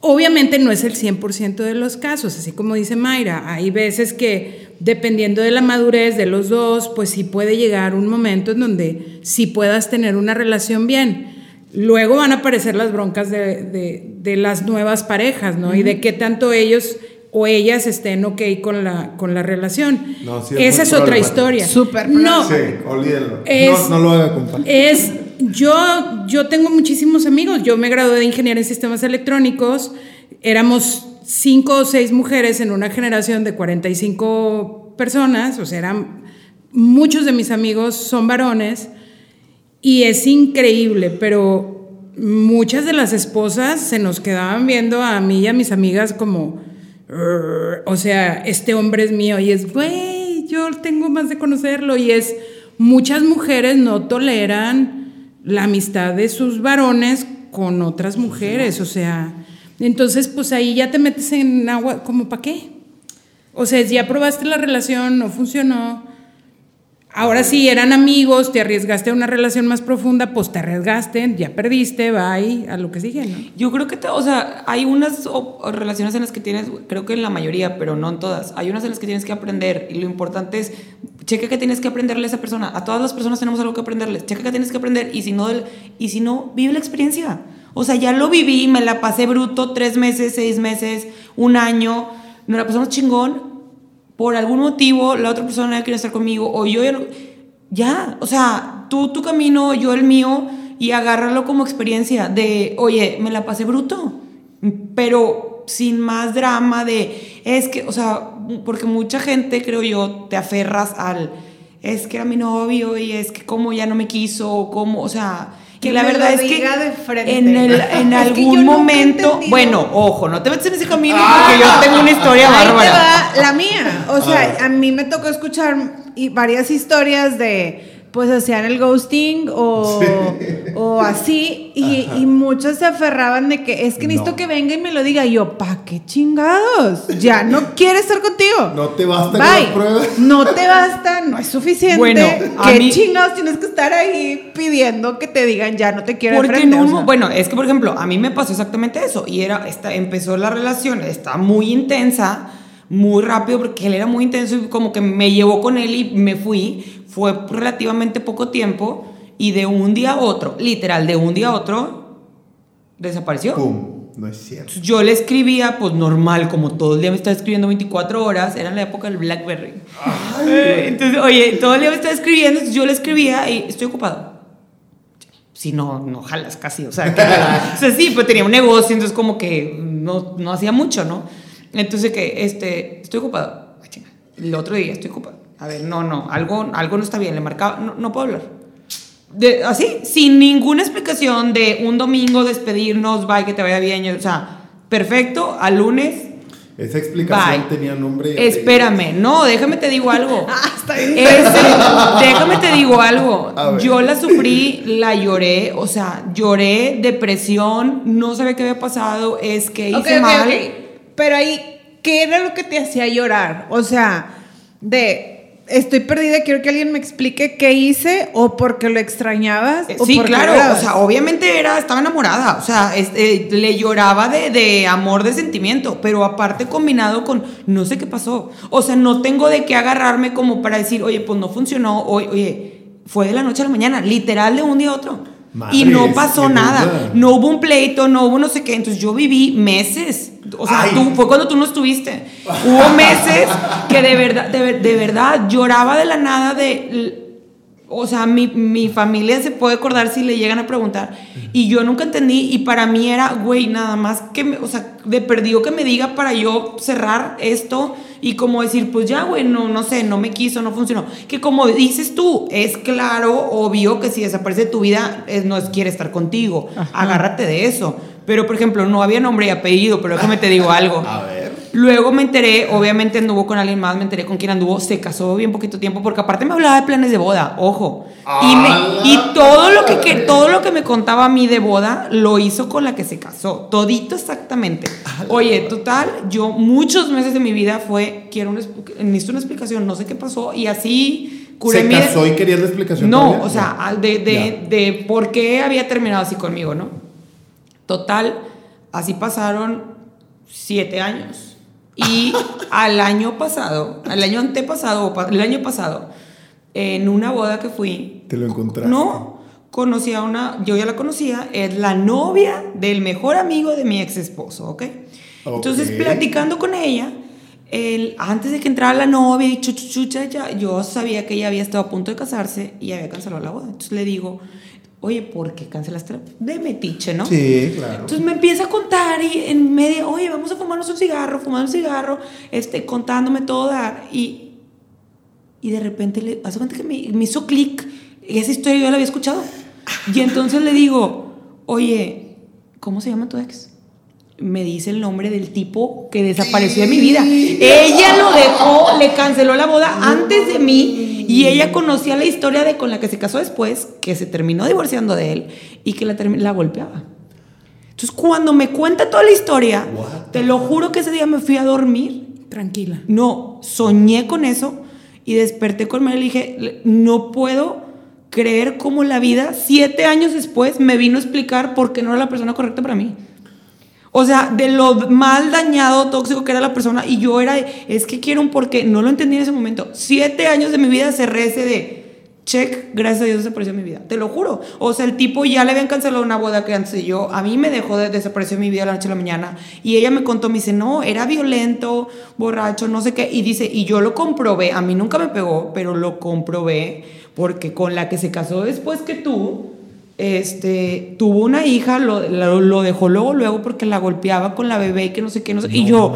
Obviamente no es el 100% de los casos, así como dice Mayra. Hay veces que, dependiendo de la madurez de los dos, pues sí puede llegar un momento en donde sí puedas tener una relación bien. Luego van a aparecer las broncas de, de- de las nuevas parejas, ¿no? Y de qué tanto ellos o ellas estén ok con la, con la relación. No, sí, es Esa es otra historia. Súper No, Sí. Es- no, no lo haga, es, yo, yo tengo muchísimos amigos. Yo me gradué de ingeniería en sistemas electrónicos. Éramos cinco o seis mujeres en una generación de 45 personas. O sea, eran, muchos de mis amigos son varones. Y es increíble, pero muchas de las esposas se nos quedaban viendo a mí y a mis amigas como, o sea, este hombre es mío y es, güey, yo tengo más de conocerlo y es, muchas mujeres no toleran la amistad de sus varones con otras mujeres, o sea, entonces pues ahí ya te metes en agua, como para qué? O sea, ya probaste la relación, no funcionó. Ahora sí, eran amigos, te arriesgaste a una relación más profunda, pues te arriesgaste, ya perdiste, bye, a lo que sigue, ¿no? Yo creo que, te- o sea, hay unas o- o relaciones en las que tienes, creo que en la mayoría, pero no en todas, hay unas en las que tienes que aprender y lo importante es, checa que tienes que aprenderle a esa persona. A todas las personas tenemos algo que aprenderles. Checa que tienes que aprender y si no, y si no vive la experiencia. O sea, ya lo viví, me la pasé bruto tres meses, seis meses, un año, nos la pasamos chingón. Por algún motivo, la otra persona quiere estar conmigo o yo ya no- ya, o sea, tú tu camino, yo el mío, y agárralo como experiencia de, oye, me la pasé bruto, pero sin más drama de, es que, o sea, porque mucha gente, creo yo, te aferras al, es que era mi novio y es que como ya no me quiso, como, o sea, que, la verdad es que en, el, en algún momento, bueno, ojo, no te metes en ese camino porque yo tengo una historia bárbara. la mía, o sea, a mí me tocó escuchar varias historias de pues hacían el ghosting o, o así. Y, y, muchos se aferraban de que es que necesito que venga y me lo diga. Y yo, ¿pa' qué chingados? Ya no quiere estar contigo. No te basta las. No te basta, no es suficiente. Bueno, ¿qué chingados tienes que estar ahí pidiendo que te digan ya no te quiero Porque no, bueno, es que por ejemplo, a mí me pasó exactamente eso. Y era, esta, empezó la relación, está muy intensa muy rápido porque él era muy intenso y como que me llevó con él y me fui fue relativamente poco tiempo y de un día a otro, literal, de un día a otro, desapareció. ¡Pum! No es cierto. Yo le escribía, pues normal, como todo el día me estaba escribiendo 24 horas, era en la época del Blackberry. Eh, entonces, oye, todo el día me estaba escribiendo, yo le escribía y estoy ocupado. Si no, no jalas casi, o sea, que, o sea, sí, pues tenía un negocio, entonces como que no, no hacía mucho, ¿no? Entonces que, este, estoy ocupado. El otro día estoy ocupado a ver, no, no, algo, algo no está bien, le marcaba, no, no puedo hablar. De, así, sin ninguna explicación de un domingo despedirnos, bye, que te vaya bien, o sea, perfecto, al lunes. Esa explicación tenía nombre. Espérame, no, déjame te digo algo. Ah, déjame te digo algo. Yo la sufrí, la lloré, o sea, lloré, depresión, no sabía qué había pasado, es que hice mal. Pero ahí, ¿qué era lo que te hacía llorar? O sea, de estoy perdida, quiero que alguien me explique qué hice o porque lo extrañabas. O sí, claro, o sea, obviamente era, estaba enamorada, o sea, eh, le lloraba de, de, amor, de sentimiento, pero aparte combinado con no sé qué pasó. O sea, no tengo de qué agarrarme como para decir, oye, pues no funcionó, oye, oye fue de la noche a la mañana, literal de un día a otro. y no pasó nada, no hubo un pleito, no hubo no sé qué, entonces yo viví meses o sea, tú, fue cuando tú no estuviste. Hubo meses que de verdad, de, verdad lloraba de la nada de... O sea, mi, mi, familia se puede acordar si le llegan a preguntar. Y yo nunca entendí. Y para mí era, güey, nada más que, me, o sea, de perdido que me diga para yo cerrar esto y como decir, pues ya, güey, no, no sé, no me quiso, no funcionó. Que como dices tú, es claro, obvio que si desaparece tu vida, no es quiere estar contigo. Agárrate de eso. Pero, por ejemplo, no había nombre y apellido, pero déjame te digo algo. A ver. Luego me enteré, obviamente anduvo con alguien más, me enteré con quién anduvo, se casó bien poquito tiempo, porque aparte me hablaba de planes de boda, ojo. Y, me, y todo, lo que, que, todo lo que me contaba a mí de boda, lo hizo con la que se casó, todito exactamente. Oye, total, yo muchos meses de mi vida fue, quiero una, necesito una explicación, no sé qué pasó, y así curé ¿Se casó y querías la explicación? No, o sea, de, de, de por qué había terminado así conmigo, ¿no? Total, así pasaron siete años. Y al año pasado, al año antepasado, el año pasado, en una boda que fui. ¿Te lo encontraste? No, conocí a una, yo ya la conocía, es la novia del mejor amigo de mi ex esposo, ¿ok? Entonces, platicando con ella, el, antes de que entrara la novia y chuchucha, ya, yo sabía que ella había estado a punto de casarse y había cancelado la boda. Entonces le digo, oye, ¿por qué cancelaste? De metiche, ¿no? Sí, claro. Entonces me empieza a contar y en medio, oye, vamos a fumarnos un cigarro, fumar un cigarro, este, contándome todo dar. Y, y de repente le hace cuenta que me, me hizo clic. Esa historia yo la había escuchado. Y entonces le digo, oye, ¿cómo se llama tu ex? me dice el nombre del tipo que desapareció de mi vida. Ella lo dejó, le canceló la boda antes de mí y ella conocía la historia de con la que se casó después, que se terminó divorciando de él y que la, la golpeaba. Entonces, cuando me cuenta toda la historia, te lo juro que ese día me fui a dormir. Tranquila. No, soñé con eso y desperté con él y dije, no puedo creer cómo la vida, siete años después, me vino a explicar por qué no era la persona correcta para mí. O sea, de lo mal dañado, tóxico que era la persona. Y yo era, es que quiero un porqué. No lo entendí en ese momento. Siete años de mi vida cerré ese de, check, gracias a Dios desapareció mi vida. Te lo juro. O sea, el tipo ya le habían cancelado una boda que yo. A mí me dejó de desaparecer mi vida la noche a la mañana. Y ella me contó, me dice, no, era violento, borracho, no sé qué. Y dice, y yo lo comprobé. A mí nunca me pegó, pero lo comprobé. Porque con la que se casó después que tú, este, tuvo una hija, lo, lo, dejó luego, luego porque la golpeaba con la bebé y que no sé qué, no sé. y yo,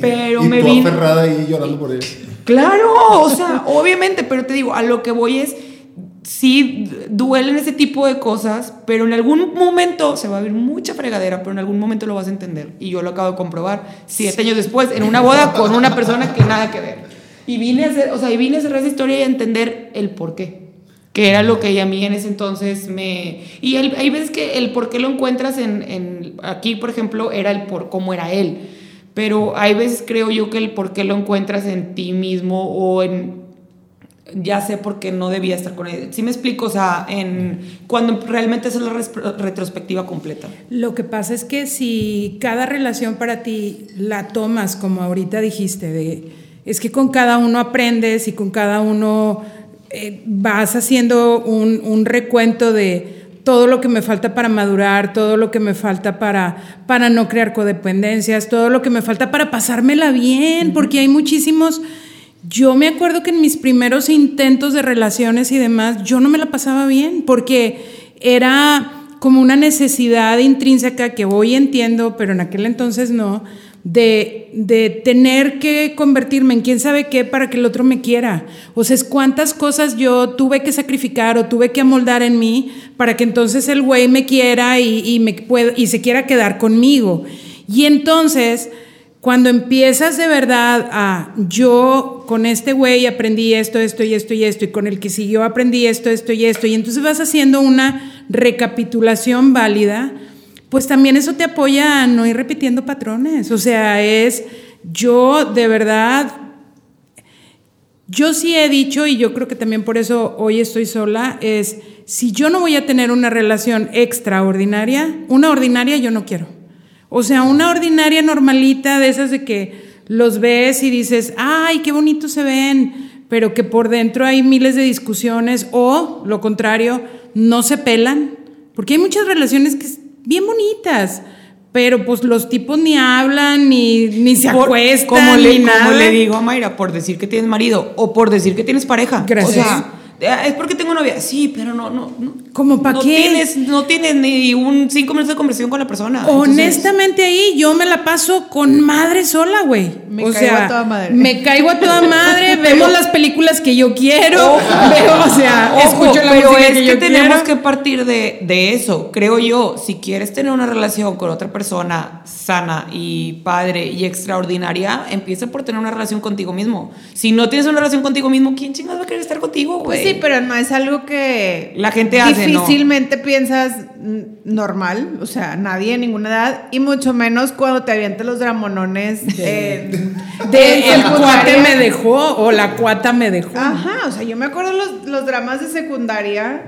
Pero y me tú vine- aferrada ahí llorando por ella. Claro, o sea, obviamente, pero te digo, a lo que voy es, sí duelen ese tipo de cosas, pero en algún momento se va a ver mucha fregadera, pero en algún momento lo vas a entender. Y yo lo acabo de comprobar siete años después en una boda con una persona que nada que ver. Y vine a hacer, o sea, y vine a cerrar esa historia y a entender el por qué. Que era lo que a mí en ese entonces me... Y hay veces que el por qué lo encuentras en. Aquí, por ejemplo, era el por cómo era él. Pero hay veces creo yo que el por qué lo encuentras en ti mismo o en ya sé por qué no debía estar con él. Sí me explico, o sea, en cuando realmente es la retrospectiva completa. Lo que pasa es que si cada relación para ti la tomas, como ahorita dijiste, es que con cada uno aprendes y con cada uno eh, vas haciendo un, un recuento de todo lo que me falta para madurar, todo lo que me falta para, para no crear codependencias, todo lo que me falta para pasármela bien, porque hay muchísimos... Yo me acuerdo que en mis primeros intentos de relaciones y demás, yo no me la pasaba bien, porque era como una necesidad intrínseca que hoy entiendo, pero en aquel entonces no, de, de tener que convertirme en quién sabe qué para que el otro me quiera. O sea, es cuántas cosas yo tuve que sacrificar o tuve que amoldar en mí para que entonces el güey me quiera y, y me pueda- y se quiera quedar conmigo. Y entonces, cuando empiezas de verdad a yo con este güey aprendí esto, esto y esto y esto, y con el que siguió aprendí esto, esto y esto, y entonces vas haciendo una recapitulación válida, pues también eso te apoya a no ir repitiendo patrones. O sea, es yo de verdad, yo sí he dicho, y yo creo que también por eso hoy estoy sola, es si yo no voy a tener una relación extraordinaria, una ordinaria yo no quiero. O sea, una ordinaria normalita de esas de que los ves y dices, ay, qué bonitos se ven, pero que por dentro hay miles de discusiones o, lo contrario, no se pelan. Porque hay muchas relaciones que bien bonitas, pero pues los tipos ni hablan, ni, ni se Por- acuestan, como le, ni nada. como le digo a Mayra, por decir que tienes marido o por decir que tienes pareja. Gracias. O sea, es porque tengo novia. Sí, pero no, no, no. ¿Cómo pa' no qué? Tienes, no tienes ni un cinco minutos de conversación con la persona. Entonces, Honestamente ahí yo me la paso con madre sola, güey. Me o caigo sea, a toda madre. Me caigo a toda madre, vemos las películas que yo quiero, veo, o sea, Ojo, escucho la pero música es que, que, yo tenemos quiero. que partir de, de eso. Creo yo, si quieres tener una relación con otra persona sana y padre y extraordinaria, empieza por tener una relación contigo mismo. Si no tienes una relación contigo mismo, ¿quién chingados va a querer estar contigo, güey? Sí, pero no es algo que La gente hace, ¿no? difícilmente piensas normal, o sea, nadie en ninguna edad, y mucho menos cuando te avientas los dramonones De en el cuate me dejó o la cuata me dejó. Ajá, o sea, yo me acuerdo los, los dramas de secundaria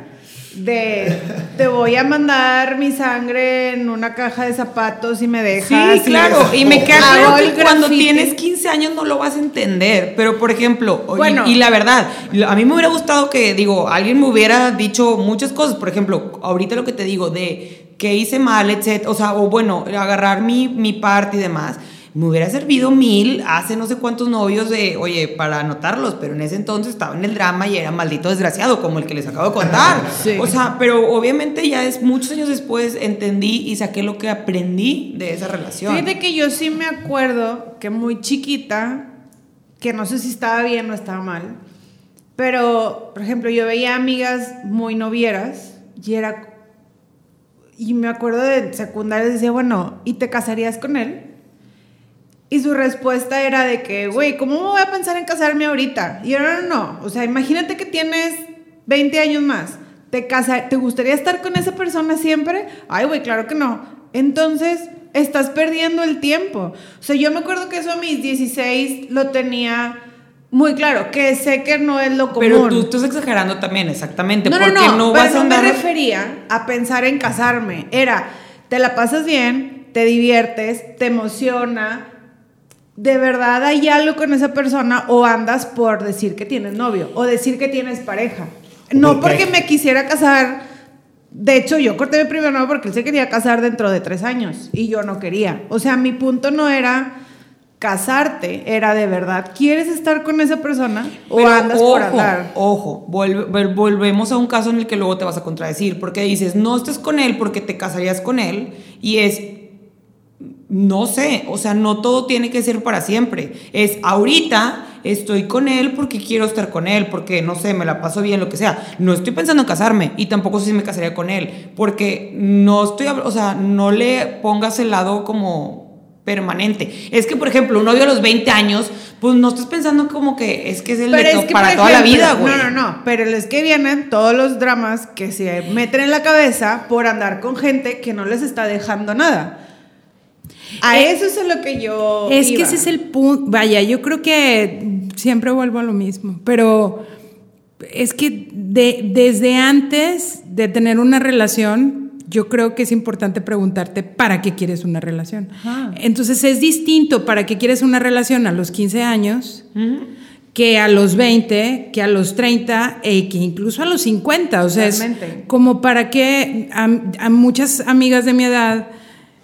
de te voy a mandar mi sangre en una caja de zapatos y me dejas. Sí, claro, y me queda claro que cuando tienes 15 años no lo vas a entender, pero por ejemplo, y- Bueno. y, la verdad, a mí me hubiera gustado que, digo, alguien me hubiera dicho muchas cosas, por ejemplo, ahorita lo que te digo de que hice mal, etcétera, o sea, o bueno, agarrar mi, mi parte y demás. Me hubiera servido mil hace no sé cuántos novios de, oye, para anotarlos, pero en ese entonces estaba en el drama y era maldito desgraciado, como el que les acabo de contar. Sí. O sea, pero obviamente ya es muchos años después entendí y saqué lo que aprendí de esa relación. Fíjate que yo sí me acuerdo que muy chiquita, que no sé si estaba bien o estaba mal, pero, por ejemplo, yo veía amigas muy novieras y era... Y me acuerdo de secundaria, decía, bueno, ¿y te casarías con él? Y su respuesta era de que, güey, ¿cómo voy a pensar en casarme ahorita? Y yo, no, no, no. O sea, imagínate que tienes 20 años más. ¿Te, casa ¿Te gustaría estar con esa persona siempre? Ay, güey, claro que no. Entonces, estás perdiendo el tiempo. O sea, yo me acuerdo que eso a mis 16 lo tenía muy claro, que sé que no es lo común. Pero tú estás exagerando también, exactamente. No, no, porque no, no, pero vas a no andar. me refería a pensar en casarme. Era, te la pasas bien, te diviertes, te emociona. De verdad hay algo con esa persona o andas por decir que tienes novio o decir que tienes pareja. No Porque- me quisiera casar. De hecho, yo corté mi primer novio porque él se quería casar dentro de tres años y yo no quería. O sea, mi punto no era casarte, era de verdad, ¿quieres estar con esa persona o Pero andas ojo, por andar? Ojo, vuelve- vol- volvemos a un caso en el que luego te vas a contradecir, porque dices, no estés con él porque te casarías con él, y es, no sé, o sea, no todo tiene que ser para siempre. Es ahorita estoy con él porque quiero estar con él, porque no sé, me la paso bien, lo que sea. No estoy pensando en casarme y tampoco sé si me casaría con él, porque no estoy, o sea, no le pongas el lado como permanente. Es que, por ejemplo, un novio a los 20 años, pues no estás pensando como que es que es el de to- para toda la vida, güey. No, no, no. Pero es que vienen todos los dramas que se meten en la cabeza por andar con gente que no les está dejando nada. A Eh, eso es a lo que yo. Es que ese es el punto. Vaya, yo creo que siempre vuelvo a lo mismo, pero es que de- desde antes de tener una relación, yo creo que es importante preguntarte para qué quieres una relación. Ajá. Entonces es distinto para qué quieres una relación a los 15 años que a los 20, que a los 30 e que incluso a los 50. O sea, es como para qué a, a muchas amigas de mi edad,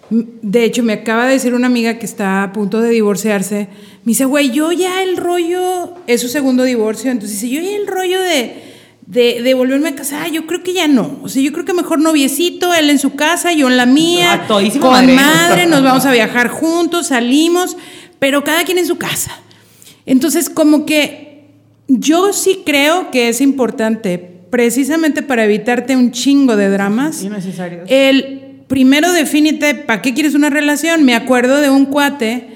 de hecho me acaba de decir una amiga que está a punto de divorciarse, me dice, güey, yo ya el rollo, es su segundo divorcio, entonces dice, yo ya el rollo de... De, de volverme a casar, yo creo que ya no. O sea, yo creo que mejor noviecito, él en su casa, yo en la mía. Con madre. madre, nos vamos a viajar juntos, salimos, pero cada quien en su casa. Entonces, como que yo sí creo que es importante, precisamente para evitarte un chingo de dramas, Innecesarios. el primero defínete para qué quieres una relación. Me acuerdo de un cuate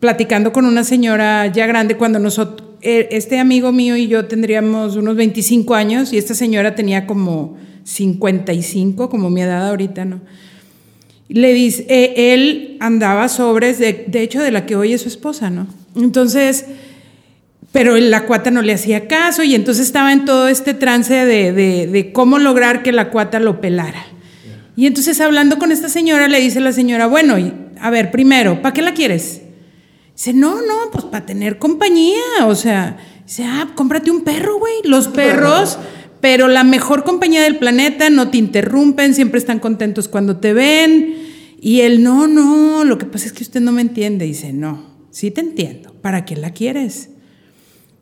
platicando con una señora ya grande cuando nosotros, este amigo mío y yo tendríamos unos 25 años y esta señora tenía como 55, como mi edad ahorita, ¿no? Le dice, eh, él andaba sobres, de, de hecho, de la que hoy es su esposa, ¿no? Entonces, pero la cuata no le hacía caso y entonces estaba en todo este trance de, de- de cómo lograr que la cuata lo pelara. Y entonces hablando con esta señora, le dice la señora, bueno, a ver, primero, ¿para qué la quieres? Dice, no, no, pues para tener compañía, o sea, dice, ah, cómprate un perro, güey. Los perros, pero la mejor compañía del planeta, no te interrumpen, siempre están contentos cuando te ven. Y él, no, no, lo que pasa es que usted no me entiende. Dice, no, sí te entiendo, ¿para qué la quieres?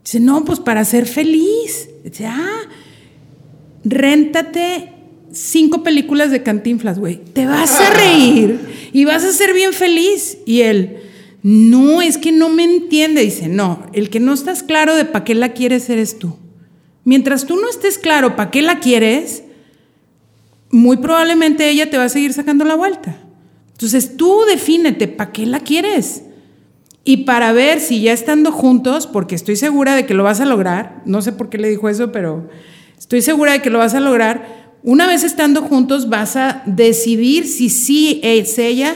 Dice, no, pues para ser feliz. Dice, ah, réntate cinco películas de Cantinflas, güey. Te vas a reír y vas a ser bien feliz. Y él, no, es que no me entiende. Dice, no, el que no estás claro de para qué la quieres eres tú. Mientras tú no estés claro para qué la quieres, muy probablemente ella te va a seguir sacando la vuelta. Entonces tú defínete para qué la quieres. Y para ver si ya estando juntos, porque estoy segura de que lo vas a lograr, no sé por qué le dijo eso, pero estoy segura de que lo vas a lograr, una vez estando juntos vas a decidir si sí es ella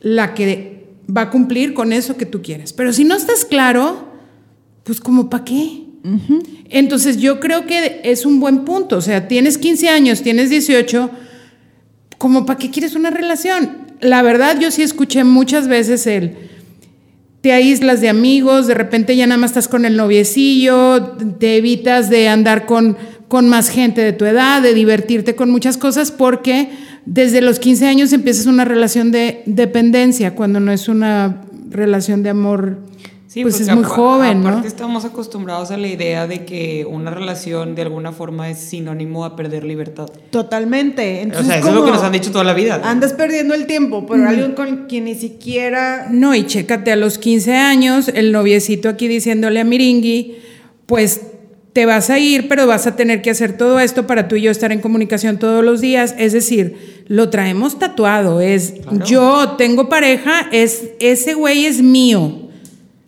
la que va a cumplir con eso que tú quieres. Pero si no estás claro, pues como para qué. Entonces yo creo que es un buen punto, o sea, tienes 15 años, tienes 18, como para qué quieres una relación. La verdad yo sí escuché muchas veces el te aíslas de amigos, de repente ya nada más estás con el noviecillo, te evitas de andar con, con más gente de tu edad, de divertirte con muchas cosas, porque desde los 15 años empiezas una relación de dependencia, cuando no es una relación de amor, Sí, pues es muy joven, ¿no? Aparte estamos acostumbrados a la idea de que una relación de alguna forma es sinónimo a perder libertad. Totalmente. o Entonces, sea, eso es lo que nos han dicho toda la vida. Andas perdiendo el tiempo por alguien con quien ni siquiera. No, y chécate a los 15 años, el noviecito aquí diciéndole a Miringui, pues te vas a ir, pero vas a tener que hacer todo esto para tú y yo estar en comunicación todos los días. Es decir, lo traemos tatuado. Es Claro. yo tengo pareja, es ese güey es mío.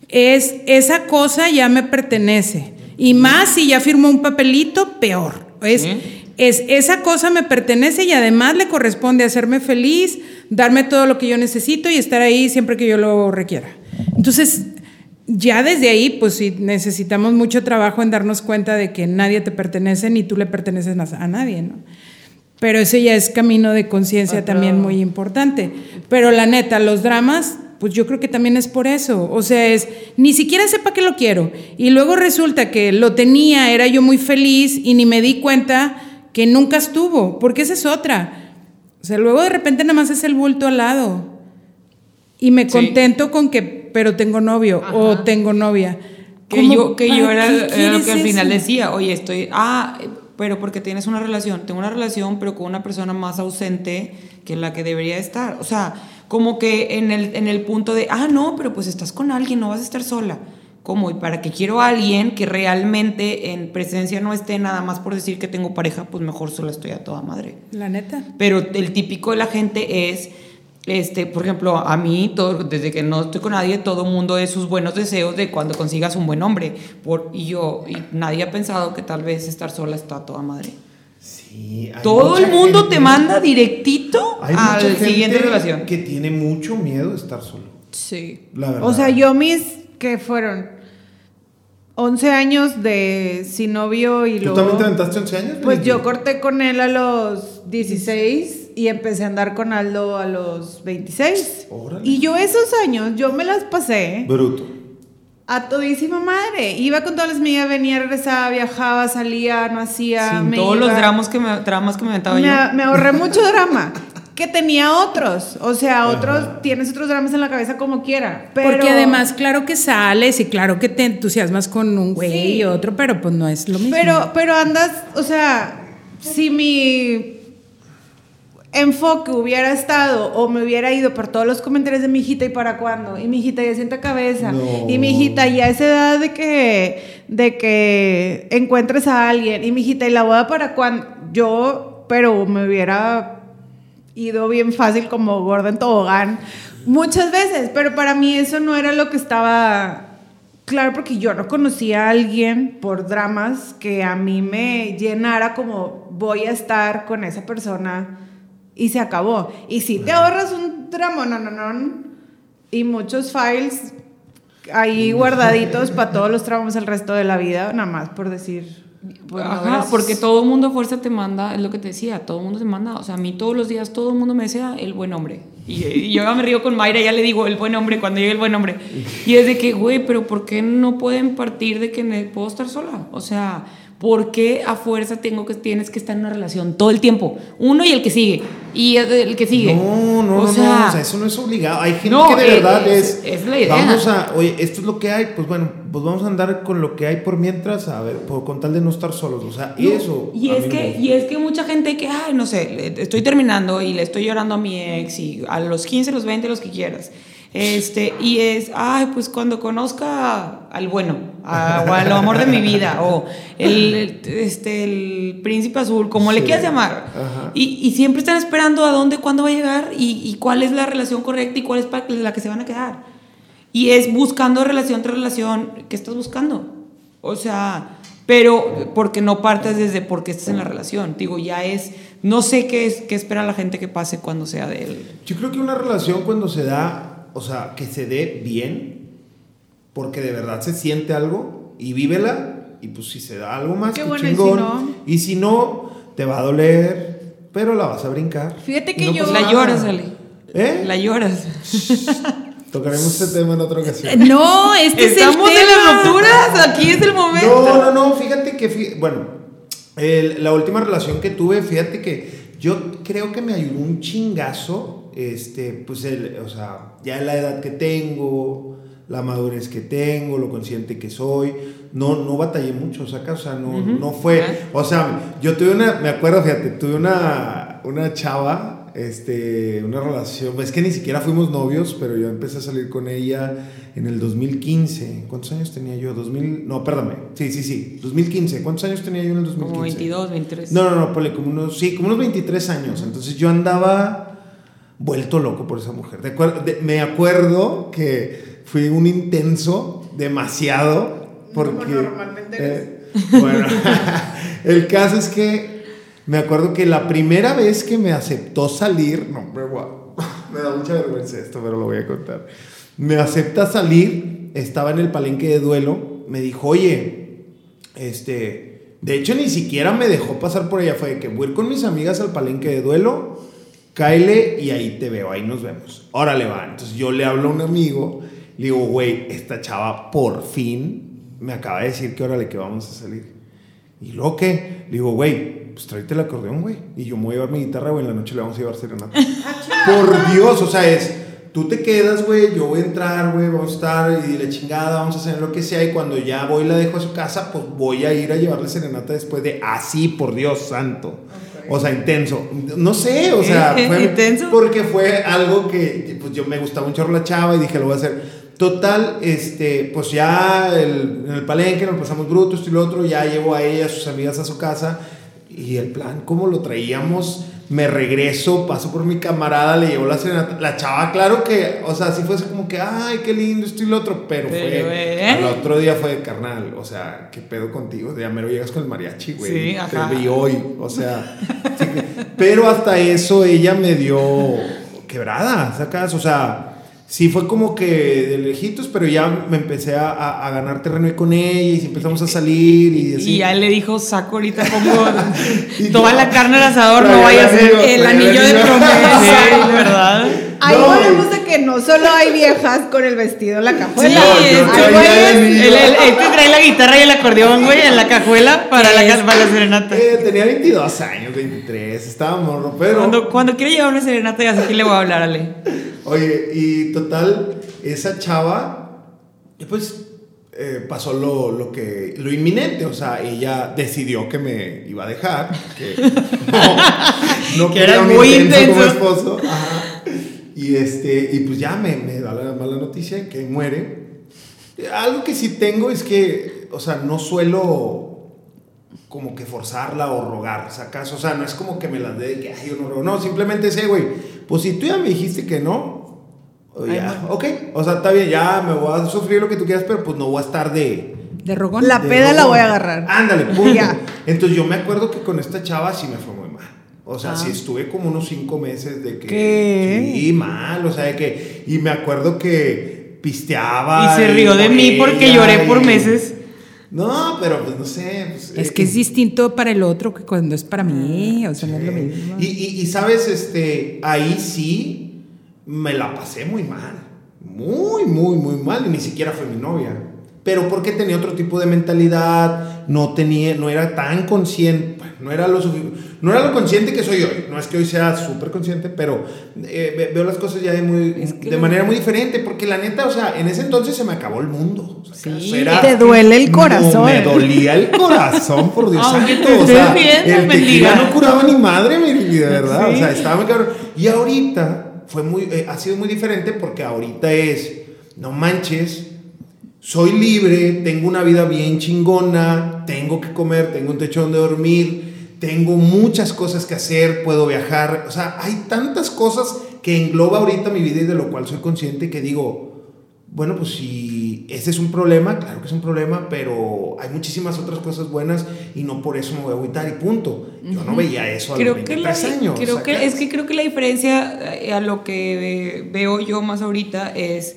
Es esa cosa ya me pertenece. Y más si ya firmó un papelito, peor. Es, Sí. es esa cosa me pertenece y además le corresponde hacerme feliz, darme todo lo que yo necesito y estar ahí siempre que yo lo requiera. Entonces, ya desde ahí, pues sí, necesitamos mucho trabajo en darnos cuenta de que nadie te pertenece ni tú le perteneces a nadie, ¿no? Pero ese ya es camino de conciencia también muy importante. Pero la neta, los dramas, pues yo creo que también es por eso. O sea, es, ni siquiera sepa que lo quiero. Y luego resulta que lo tenía, era yo muy feliz y ni me di cuenta que nunca estuvo, porque esa es otra. O sea, luego de repente nada más es el bulto al lado. Y me Sí. contento con que, pero tengo novio o tengo novia. Que yo, que yo ¿Para era, qué era lo que al final eso? decía, oye, estoy, ah, pero porque tienes una relación, tengo una relación, pero con una persona más ausente que la que debería estar. O sea, como que en el, en el punto de, ah, no, pero pues estás con alguien, no vas a estar sola. ¿Cómo? Y para que quiero a alguien que realmente en presencia no esté nada más por decir que tengo pareja, pues mejor sola estoy a toda madre. La neta. Pero el típico de la gente es, este, por ejemplo, a mí, todo, desde que no estoy con nadie, todo mundo es sus buenos deseos de cuando consigas un buen hombre. Por, y yo, y nadie ha pensado que tal vez estar sola está toda madre. Sí, Todo el mundo gente- te manda directito a la siguiente relación. que tiene mucho miedo de estar solo. Sí. La verdad. O sea, yo mis, que fueron 11 años de sin novio y ¿Tú luego... también te aventaste 11 años? Pues yo corté con él a los 16 y empecé a andar con Aldo a los 26. Órale. Y yo esos años, yo me las pasé Bruto. a todísima madre. Iba con todas las medidas, venía, regresaba, viajaba, salía, no hacía. Sin me todos los dramas que me, dramas que me aventaba me, yo. me ahorré mucho drama. Que tenía otros. O sea, otros, tienes otros dramas en la cabeza como quiera. Pero, Porque además, claro que sales y claro que te entusiasmas con un güey Sí. y otro, pero pues no es lo mismo. Pero, pero andas, o sea, si mi enfoque hubiera estado o me hubiera ido por todos los comentarios de mi hijita y para cuándo y mi hijita ya sienta cabeza No. y mi hijita ya esa edad de que de que encuentres a alguien y mi hijita y la boda para cuándo yo pero me hubiera ido bien fácil como gorda en tobogán muchas veces pero para mí eso no era lo que estaba Claro, porque yo no conocía a alguien por dramas que a mí me llenara como voy a estar con esa persona y se acabó. Y si te ahorras un drama, no, no, no, y muchos files ahí guardaditos para todos los tramos el resto de la vida, nada más por decir. Pues, Ajá, porque todo el mundo a fuerza te manda, es lo que te decía, todo el mundo te manda, o sea, a mí todos los días todo el mundo me desea el buen hombre. Y, y yo ya me río con Mayra, ya le digo el buen hombre cuando llegue el buen hombre. Y es de que, güey, pero ¿por qué no pueden partir de que puedo estar sola? O sea, ¿por qué a fuerza tengo que, tienes que estar en una relación todo el tiempo? Uno y el que sigue, y el, que sigue. No, no, o no, sea, no, o sea, eso no es obligado. Hay gente no, que de eh, verdad es- es, la idea. Vamos a, oye, esto es lo que hay, pues bueno, pues vamos a andar con lo que hay por mientras, a ver, por, con tal de no estar solos. O sea, No, eso. Y es, que, y es que mucha gente que, ay, no sé, estoy terminando y le estoy llorando a mi ex y a los 15, los 20, los que quieras. Este, y es, ay, pues cuando conozca al bueno, a- o al amor de mi vida, o el, este, el príncipe azul, como le quieras llamar. Y, y siempre están esperando a dónde, cuándo va a llegar y, y cuál es la relación correcta y cuál es pa- la que se van a quedar. Y es buscando relación tras relación, ¿qué estás buscando? O sea, pero porque no partes desde por qué estás en la relación. Digo, ya es, no sé qué, es, qué espera la gente que pase cuando sea de él. Yo creo que una relación cuando se da, o sea, que se dé bien, porque de verdad se siente algo y vívela, y pues si se da algo más, Qué qué bueno, y si chingón. no. Y si no, te va a doler, pero la vas a brincar. Fíjate que no yo- La lloras, Ale. ¿Eh? La lloras. Tocaremos este tema en otra ocasión. No, este Estamos es el en tema. las rupturas, aquí es el momento. No, no, no, fíjate que, fí- bueno, el- la última relación que tuve, fíjate que yo creo que me ayudó un chingazo, este, pues, el, o sea, ya la edad que tengo, la madurez que tengo, lo consciente que soy, no, no batallé mucho, saca, o sea, no, Ujú. no fue, o sea, yo tuve una, me acuerdo, fíjate, tuve una, una chava, este, una relación, es que ni siquiera fuimos novios, pero yo empecé a salir con ella en el 2015. ¿Cuántos años tenía yo? 2000, no, perdóname. Sí, sí, sí, 2015. ¿Cuántos años tenía yo en el 2015? Como 22, 23. No, no, no, ponle como unos, sí, como unos 23 años. Entonces yo andaba vuelto loco por esa mujer. De acuer- de- me acuerdo que fui un intenso demasiado porque... normalmente eh, bueno, el caso es que me acuerdo que la primera vez que me aceptó salir, no, guau, me da mucha vergüenza esto, pero lo voy a contar. Me acepta salir, estaba en el palenque de duelo, me dijo, oye, este, de hecho ni siquiera me dejó pasar por ella, fue de que voy a ir con mis amigas al palenque de duelo, cáele y ahí te veo, ahí nos vemos. Órale, va. Entonces yo le hablo a un amigo, le digo, güey, esta chava por fin me acaba de decir que órale, que vamos a salir. ¿Y luego qué? Le digo, güey, pues tráete el acordeón, güey. Y yo me voy a llevar mi guitarra, güey, en la noche le vamos a llevar serenata. Por Dios, o sea, es, tú te quedas, güey, yo voy a entrar, güey, vamos a estar y la chingada, vamos a hacer lo que sea. Y cuando ya voy y la dejo a su casa, pues voy a ir a llevarle serenata después de así, por Dios santo. O sea, intenso. No sé, o sea, fue ¿Intenso? porque fue algo que pues yo me gustaba un chorro la chava y dije, lo voy a hacer. Total, este, pues ya el- en el palenque nos pasamos brutos y lo otro, ya llevo a ella, a sus amigas a su casa y el plan, como lo traíamos, me regreso, paso por mi camarada, le llevo la serenata, la chava, claro que, o sea, sí fue como que, ay, qué lindo esto y lo otro, pero, Pero, fue, ¿eh? al otro día fue carnal, o sea, qué pedo contigo, ya mero llegas con el mariachi, güey, Sí, te ajá. vi hoy, o sea, sí pero hasta eso ella me dio quebrada, sacas, o sea, sí fue como que de lejitos, pero ya me empecé a, a- a ganar terreno ahí con ella y empezamos a salir y así. Y ya le dijo, saco ahorita como toda la carne al asador, no vaya a el ser anillo, el anillo de promesa. Sí, ¿verdad? Ahí No, volvemos de que no solo hay viejas con el vestido en la Sí, cajuela. hay traía el el, el, este trae la guitarra y el acordeón, güey, en la cajuela para la, para la serenata. Eh, tenía 22 años, 23, estaba morro, pero... Cuando, cuando quiere llevar una serenata, ya sé quién le voy a hablar, Ale. Oye, y total, esa chava, pues eh, pasó lo, lo que lo inminente, o sea, ella decidió que me iba a dejar, que no, no Que era muy intenso como intenso. esposo. Ajá. Y este, y pues ya me, me da la mala noticia que muere. Algo que sí tengo es que, o sea, no suelo como que forzarla o rogar, ¿sacas? O sea, no es como que me las dé de que, ay, yo no rogo. No, simplemente sé, güey, pues si tú ya me dijiste que no, ya, ok, o sea, está bien, ya me voy a sufrir lo que tú quieras, pero pues no voy a estar de... De rogón. La de peda la rogón. voy a agarrar. Ándale, punto. Ya. Entonces yo me acuerdo que con esta chava sí me fue muy mal. O sea, Ah. sí estuve como unos cinco meses de que... ¿Qué? Sí, mal, o sea, de que... Y me acuerdo que pisteaba. Y se rió de con mí porque lloré por y- meses. No, pero pues no sé. pues, Es eh, que es distinto para el otro que cuando es para mí. O sea, no es lo Sí. mismo. Y, y- y, sabes, este, ahí sí me la pasé muy mal. Muy, muy, muy mal. Y ni siquiera fue mi novia. Pero porque tenía otro tipo de mentalidad, no tenía, no era tan consciente, no era lo no era lo consciente que soy hoy. No es que hoy sea súper consciente, pero eh, ve- veo las cosas ya de, muy, Es que de manera muy diferente. Porque la neta, o sea, en ese entonces se me acabó el mundo. O sea, Sí. era- Te duele el No, corazón. me dolía el corazón, por Dios santo. o sea, el tequila no curaba ni madre, mi de verdad. Sí. O sea, estaba muy cabrón. Y ahorita fue muy, eh, ha sido muy diferente porque ahorita es, no manches, soy libre, tengo una vida bien chingona, tengo que comer, tengo un techo donde dormir, tengo muchas cosas que hacer, puedo viajar. O sea, hay tantas cosas que engloba ahorita mi vida y de lo cual soy consciente que digo, bueno, pues si ese es un problema, claro que es un problema, pero hay muchísimas otras cosas buenas y no por eso me voy a agüitar y punto. Yo no veía eso a Creo los que, la, 23 años. creo que ¿sacas? es que creo que la diferencia eh, a lo que veo yo más ahorita es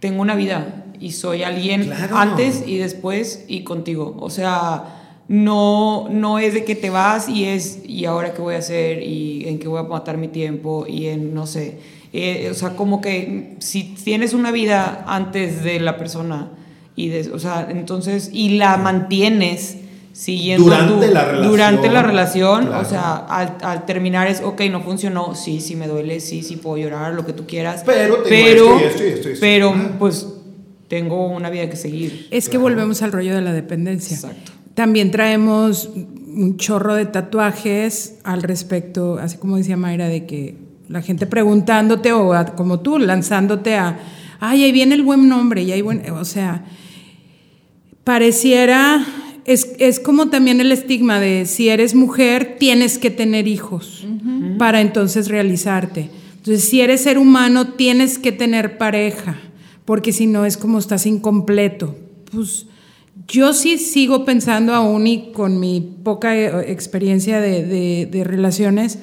tengo una vida y soy alguien Claro. antes y después y contigo. O sea, no, no es de que te vas y es y ahora qué voy a hacer y en qué voy a matar mi tiempo y en no sé. Eh, o sea, como que si tienes una vida antes de la persona y de, o sea, entonces y la mantienes siguiendo Durante tu- la relación. durante la relación, Claro. o sea, al, al terminar es, ok, no funcionó, sí, sí me duele, sí, sí puedo llorar, lo que tú quieras. Pero tengo pero, esto y esto y esto y esto. pero, Ah. pues tengo una vida que seguir. Es que volvemos al rollo de la dependencia. Exacto. También traemos un chorro de tatuajes al respecto, así como decía Mayra, de que la gente preguntándote o a- como tú lanzándote a, ay, ahí viene el buen nombre y ahí buen, o sea, pareciera, es, es como también el estigma de si eres mujer tienes que tener hijos para entonces realizarte. Entonces, si eres ser humano tienes que tener pareja, porque si no es como estás incompleto. Pues yo sí sigo pensando aún y con mi poca eh, experiencia de, de- de relaciones,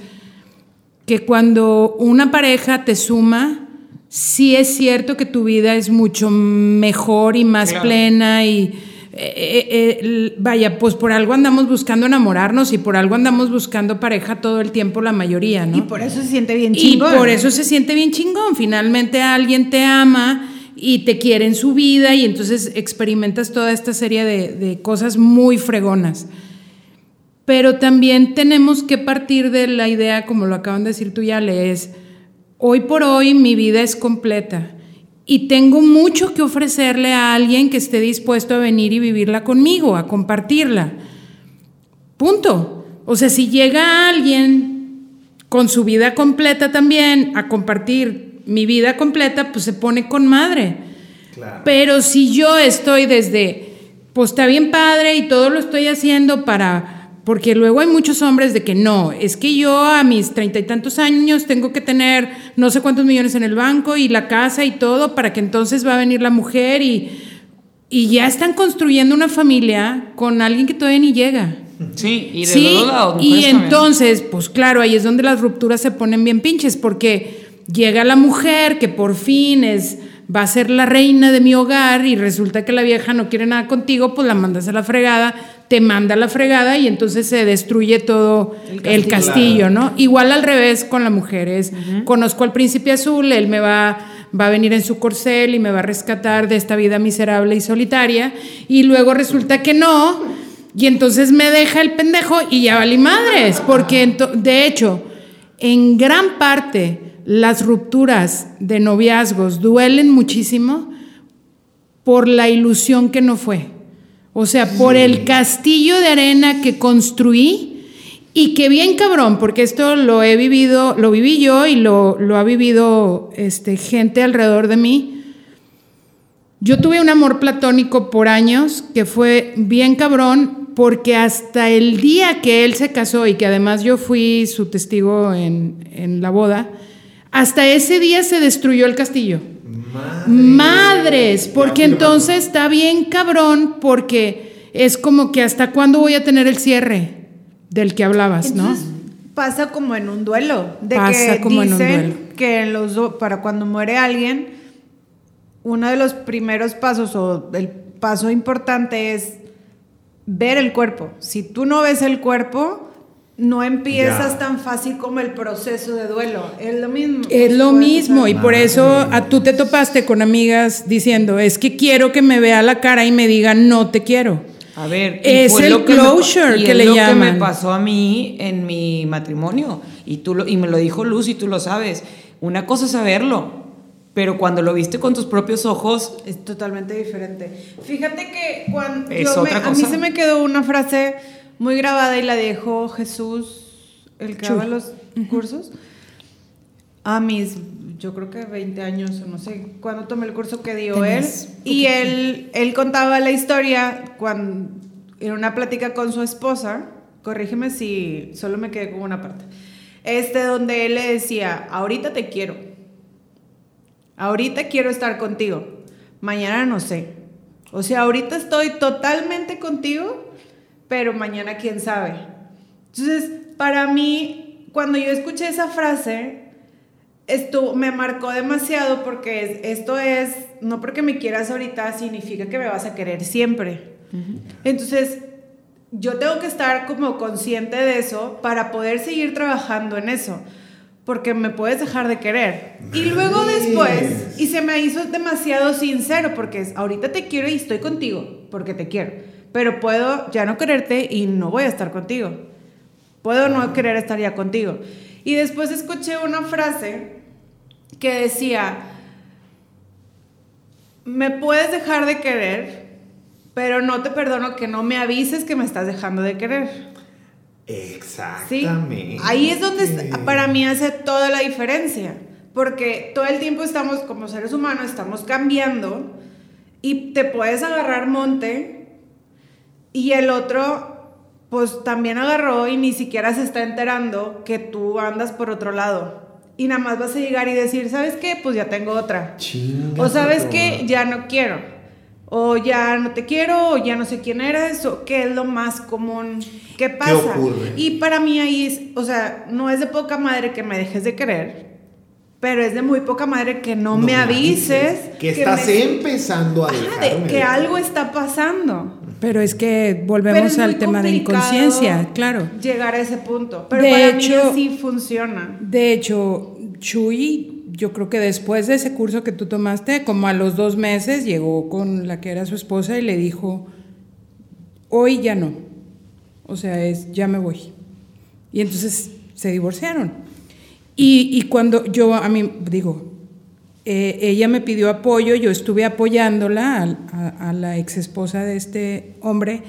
que cuando una pareja te suma, sí es cierto que tu vida es mucho mejor y más Claro. plena y eh, eh, eh, vaya, pues por algo andamos buscando enamorarnos y por algo andamos buscando pareja todo el tiempo la mayoría, ¿no? Y por eso se siente bien Y chingón. por eso se siente bien chingón. Finalmente alguien te ama y te quiere en su vida y entonces experimentas toda esta serie de, de cosas muy fregonas. Pero también tenemos que partir de la idea, como lo acaban de decir tú ya, es hoy por hoy mi vida es completa y tengo mucho que ofrecerle a alguien que esté dispuesto a venir y vivirla conmigo, a compartirla. Punto. O sea, si llega alguien con su vida completa también a compartir mi vida completa, pues se pone con madre. Claro. Pero si yo estoy desde, pues está bien padre y todo lo estoy haciendo para porque luego hay muchos hombres de que no, es que yo a mis treinta y tantos años tengo que tener no sé cuántos millones en el banco y la casa y todo para que entonces va a venir la mujer y, y ya están construyendo una familia con alguien que todavía ni llega. Sí, y de Sí, los dos lados, y también. entonces, pues claro, ahí es donde las rupturas se ponen bien pinches, porque llega la mujer que por fin es va a ser la reina de mi hogar y resulta que la vieja no quiere nada contigo, pues la mandas a la fregada, te manda la fregada y entonces se destruye todo el castillo, ¿no? Igual al revés con la mujer, es conozco al príncipe azul, él me va va a venir en su corcel y me va a rescatar de esta vida miserable y solitaria y luego resulta que no y entonces me deja el pendejo y ya valí madres, porque de hecho, en gran parte las rupturas de noviazgos duelen muchísimo por la ilusión que no fue. O sea, por el castillo de arena que construí y que bien cabrón, porque esto lo he vivido, lo viví yo y lo, lo ha vivido este, gente alrededor de mí. Yo tuve un amor platónico por años que fue bien cabrón porque hasta el día que él se casó y que además yo fui su testigo en, en la boda, hasta ese día se destruyó el castillo. Madres, porque entonces está bien cabrón porque es como que hasta cuándo voy a tener el cierre del que hablabas, ¿no? Pasa como en un duelo. De Pasa que como en un duelo. que en los do- para cuando muere alguien, uno de los primeros pasos o el paso importante es ver el cuerpo. Si tú no ves el cuerpo, no empiezas Ya. tan fácil como el proceso de duelo. Es lo mismo. Es lo mismo pasar. y por eso a tú te topaste con amigas diciendo, es que quiero que me vea la cara y me diga, no te quiero. A ver, Es el lo que me closure que es le lo que me pasó a mí en mi matrimonio y tú lo- y me lo dijo Luz y tú lo sabes. Una cosa es saberlo, pero cuando lo viste con tus propios ojos, Es totalmente diferente. Fíjate que cuando Es yo me- otra a mí se me quedó una frase muy grabada y la dejó Jesús, el que daba los cursos, a mis, yo creo que 20 años o no sé cuándo tomé el curso que dio él. Y él, él contaba la historia cuando, en una plática con su esposa, corrígeme si solo me quedé con una parte, este donde él le decía, ahorita te quiero. Ahorita quiero estar contigo. Mañana no sé. O sea, ahorita estoy totalmente contigo, pero mañana quién sabe. Entonces, para mí, cuando yo escuché esa frase, esto me marcó demasiado porque es- esto es, no porque me quieras ahorita significa que me vas a querer siempre. Entonces, yo tengo que estar como consciente de eso para poder seguir trabajando en eso. Porque me puedes dejar de querer. Y luego después, y se me hizo demasiado sincero, porque es, ahorita te quiero y estoy contigo, porque te quiero. Pero puedo ya no quererte y no voy a estar contigo. Puedo no querer estar ya contigo. Y después escuché una frase que decía, me puedes dejar de querer, pero no te perdono que no me avises que me estás dejando de querer. ¿Sí? Exactamente. Ahí es donde para mí hace toda la diferencia, porque todo el tiempo estamos como seres humanos, estamos cambiando y te puedes agarrar monte y el otro pues también agarró y ni siquiera se está enterando que tú andas por otro lado. Y nada más vas a llegar y decir, ¿sabes qué? Pues ya tengo otra. Chinga O sabes madre. ya no quiero. O ya no te quiero, o ya no sé quién eres, o qué es lo más común que pasa. ocurre? Y para mí ahí es, o sea, no es de poca madre que me dejes de querer, pero es de muy poca madre que no, me avises. Que estás me- empezando a Ajá, de- que algo está pasando. Pero es que volvemos es al tema de inconsciencia, claro. Llegar a ese punto. Pero De para hecho- mí sí funciona. De hecho, Chuy, yo creo que después de ese curso que tú tomaste, como a los dos meses, llegó con la que era su esposa y le dijo, hoy ya no. O sea, es, ya me voy. Y entonces se divorciaron. Y, y cuando yo, a mí, digo, eh, ella me pidió apoyo, yo estuve apoyándola a, a- a la ex esposa de este hombre.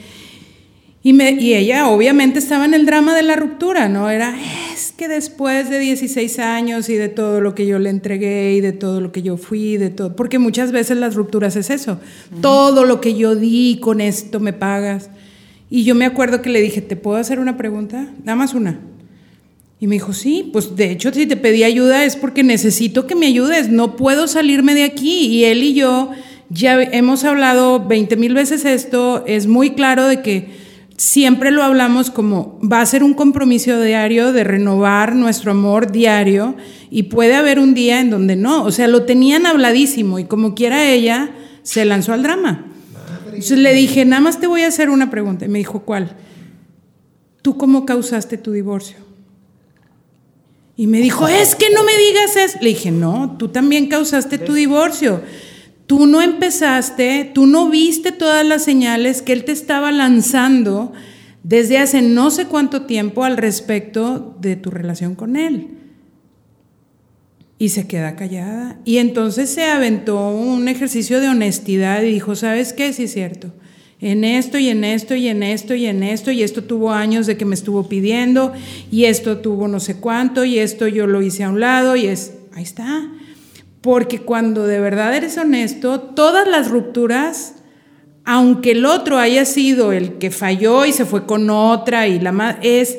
Y, me, y ella obviamente estaba en el drama de la ruptura, ¿no? Era, es que después de 16 años y de todo lo que yo le entregué y de todo lo que yo fui, de todo, porque muchas veces las rupturas es eso, todo lo que yo di, con esto me pagas. Y yo me acuerdo que le dije, ¿te puedo hacer una pregunta? Nada más una. Y me dijo, sí, pues de hecho si te pedí ayuda es porque necesito que me ayudes, no puedo salirme de aquí. Y él y yo ya hemos hablado 20 mil veces esto, es muy claro de que siempre lo hablamos como va a ser un compromiso diario de renovar nuestro amor diario y puede haber un día en donde no, o sea, lo tenían habladísimo y como quiera ella se lanzó al drama. Entonces le dije, nada más te voy a hacer una pregunta. Y me dijo, ¿cuál? ¿Tú cómo causaste tu divorcio? Y me dijo, es que no me digas eso. Le dije, no, tú también causaste tu divorcio. Tú no empezaste, tú no viste todas las señales que él te estaba lanzando desde hace no sé cuánto tiempo al respecto de tu relación con él. Y se queda callada. Y entonces se aventó un ejercicio de honestidad y dijo, ¿sabes qué? Sí es cierto. En esto y en esto y en esto y en esto y esto tuvo años de que me estuvo pidiendo y esto tuvo no sé cuánto y esto yo lo hice a un lado y es, ahí está. Porque cuando de verdad eres honesto, todas las rupturas, aunque el otro haya sido el que falló y se fue con otra y la más, es,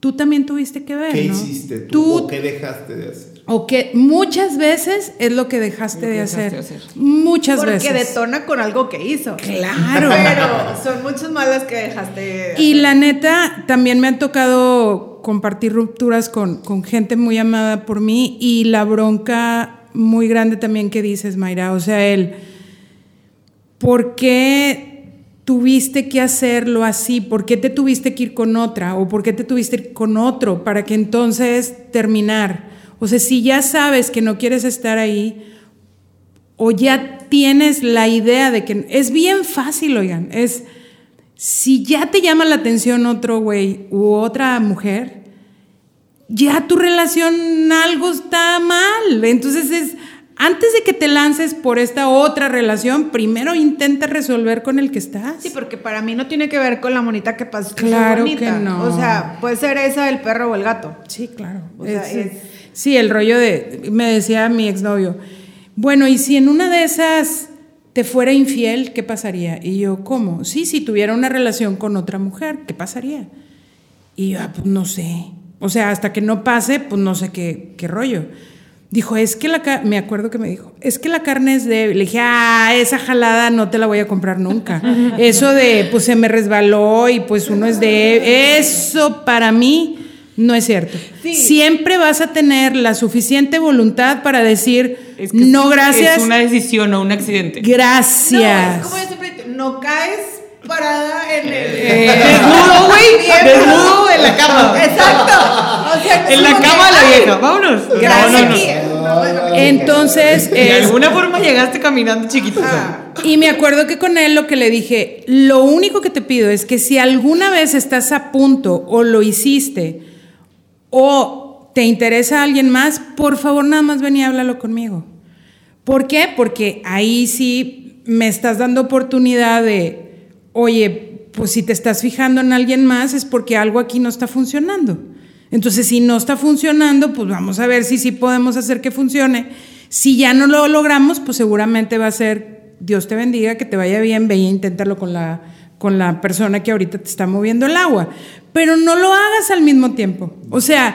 tú también tuviste que ver. ¿Qué ¿no? hiciste tú, o qué dejaste de hacer? O que muchas veces es lo que dejaste, de, hacer. Muchas Porque veces. Porque detona con algo que hizo. Claro. Pero son muchas malas que dejaste. Y la neta, también me ha tocado compartir rupturas con, con gente muy amada por mí y la bronca muy grande también que dices, Mayra. O sea, él, ¿por qué tuviste que hacerlo así? ¿Por qué te tuviste que ir con otra? ¿O por qué te tuviste que ir con otro para que entonces terminar? O sea, si ya sabes que no quieres estar ahí, o ya tienes la idea de que es bien fácil, oigan, es si ya te llama la atención otro güey u otra mujer, ya tu relación algo está mal. Entonces es, antes de que te lances por esta otra relación, primero intenta resolver con el que estás. Sí, porque para mí no tiene que ver con la monita que pasó. Claro que no. O sea, puede ser esa el perro o el gato. Sí, claro. O sea, es, Sí, el rollo de, me decía mi exnovio, bueno, y si en una de esas te fuera infiel, ¿qué pasaría? Y yo, ¿cómo? Sí, si tuviera una relación con otra mujer, ¿qué pasaría? Y yo, ah, pues no sé. O sea, hasta que no pase, pues no sé qué, qué rollo. Dijo, es que la me acuerdo que me dijo, es que la carne es débil. Le dije, ah, esa jalada no te la voy a comprar nunca. Eso de, pues se me resbaló y pues uno es de, eso para mí no es cierto. Sí. Siempre vas a tener la suficiente voluntad para decir, Es que no, gracias. Es una decisión o un accidente. Gracias. No, es como yo siempre digo, no caes parada en el. Desnudo, güey. Desnudo en la cama. Exacto. O sea, no es En la cama de la vieja. Vámonos. Gracias. No, bueno, Entonces, De es- alguna forma llegaste caminando ah, y me acuerdo que con él lo que le dije, lo único que te pido es que si alguna vez estás a punto o lo hiciste o te interesa alguien más, por favor nada más ven y háblalo conmigo. ¿Por qué? Porque ahí sí me estás dando oportunidad de, oye, pues si te estás fijando en alguien más es porque algo aquí no está funcionando. Entonces, si no está funcionando, pues vamos a ver si sí podemos hacer que funcione. Si ya no lo logramos, pues seguramente va a ser, Dios te bendiga, que te vaya bien, ve e inténtalo con la, con la persona que ahorita te está moviendo el agua. Pero no lo hagas al mismo tiempo. O sea,